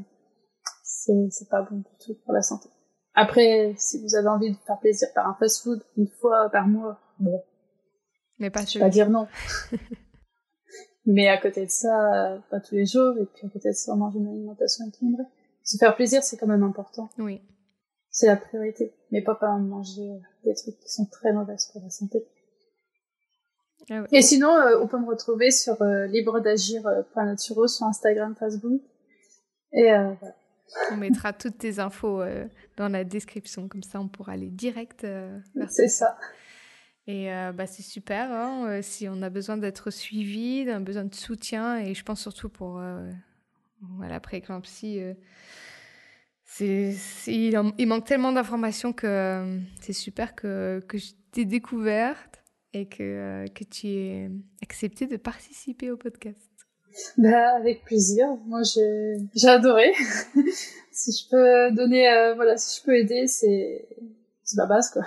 c'est c'est pas bon du tout pour la santé. Après, si vous avez envie de faire plaisir par un fast-food une fois par mois, bon. Mais pas vais pas dire non. <laughs> Mais à côté de ça, pas tous les jours, et puis à côté de ça, manger une alimentation équilibrée. Se faire plaisir, c'est quand même important. Oui. C'est la priorité. Mais pas pas manger des trucs qui sont très mauvaises pour la santé. Ah ouais. Et sinon, euh, on peut me retrouver sur euh, libre d'agir sur Instagram, Facebook. Et euh, voilà. On mettra toutes tes infos euh, dans la description, comme ça on pourra aller direct euh, vers C'est ça. Et euh, bah, c'est super, hein, euh, si on a besoin d'être suivi, d'un besoin de soutien, et je pense surtout pour euh, voilà, prééclampsie, euh, il, manque tellement d'informations que euh, c'est super que, que je t'ai découverte et que, que tu aies accepté de participer au podcast. Bah, avec plaisir. Moi, j'ai, adoré. <laughs> si je peux donner, voilà, si je peux aider, c'est, c'est ma base, quoi.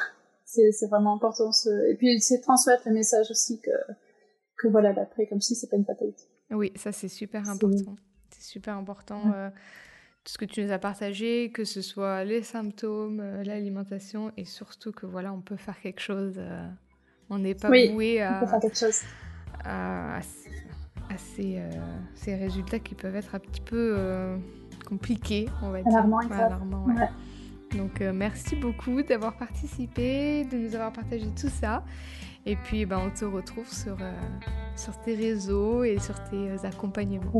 C'est, vraiment important. Ce... Et puis, c'est transmettre le message aussi que, que voilà, l'après, comme si c'est pas une fatalité. Oui, ça c'est super important. C'est super important. Ouais. euh, tout ce que tu nous as partagé, que ce soit les symptômes, euh, l'alimentation, et surtout que voilà, on peut faire quelque chose. euh, on n'est pas Oui, peut à, à, à c- à ces, euh, ces résultats qui peuvent être un petit peu euh, compliqués, on va dire. Alarmant Ouais, alarmant, ouais. Donc euh, merci beaucoup d'avoir participé, de nous avoir partagé tout ça. Et puis ben, on te retrouve sur, euh, sur tes réseaux et sur tes euh, accompagnements.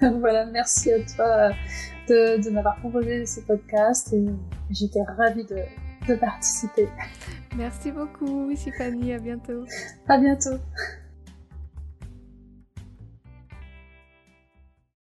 voilà, <laughs> merci à toi de, de m'avoir proposé ce podcast et j'étais ravie de, de participer. Merci beaucoup, Tiffany, à bientôt. À bientôt.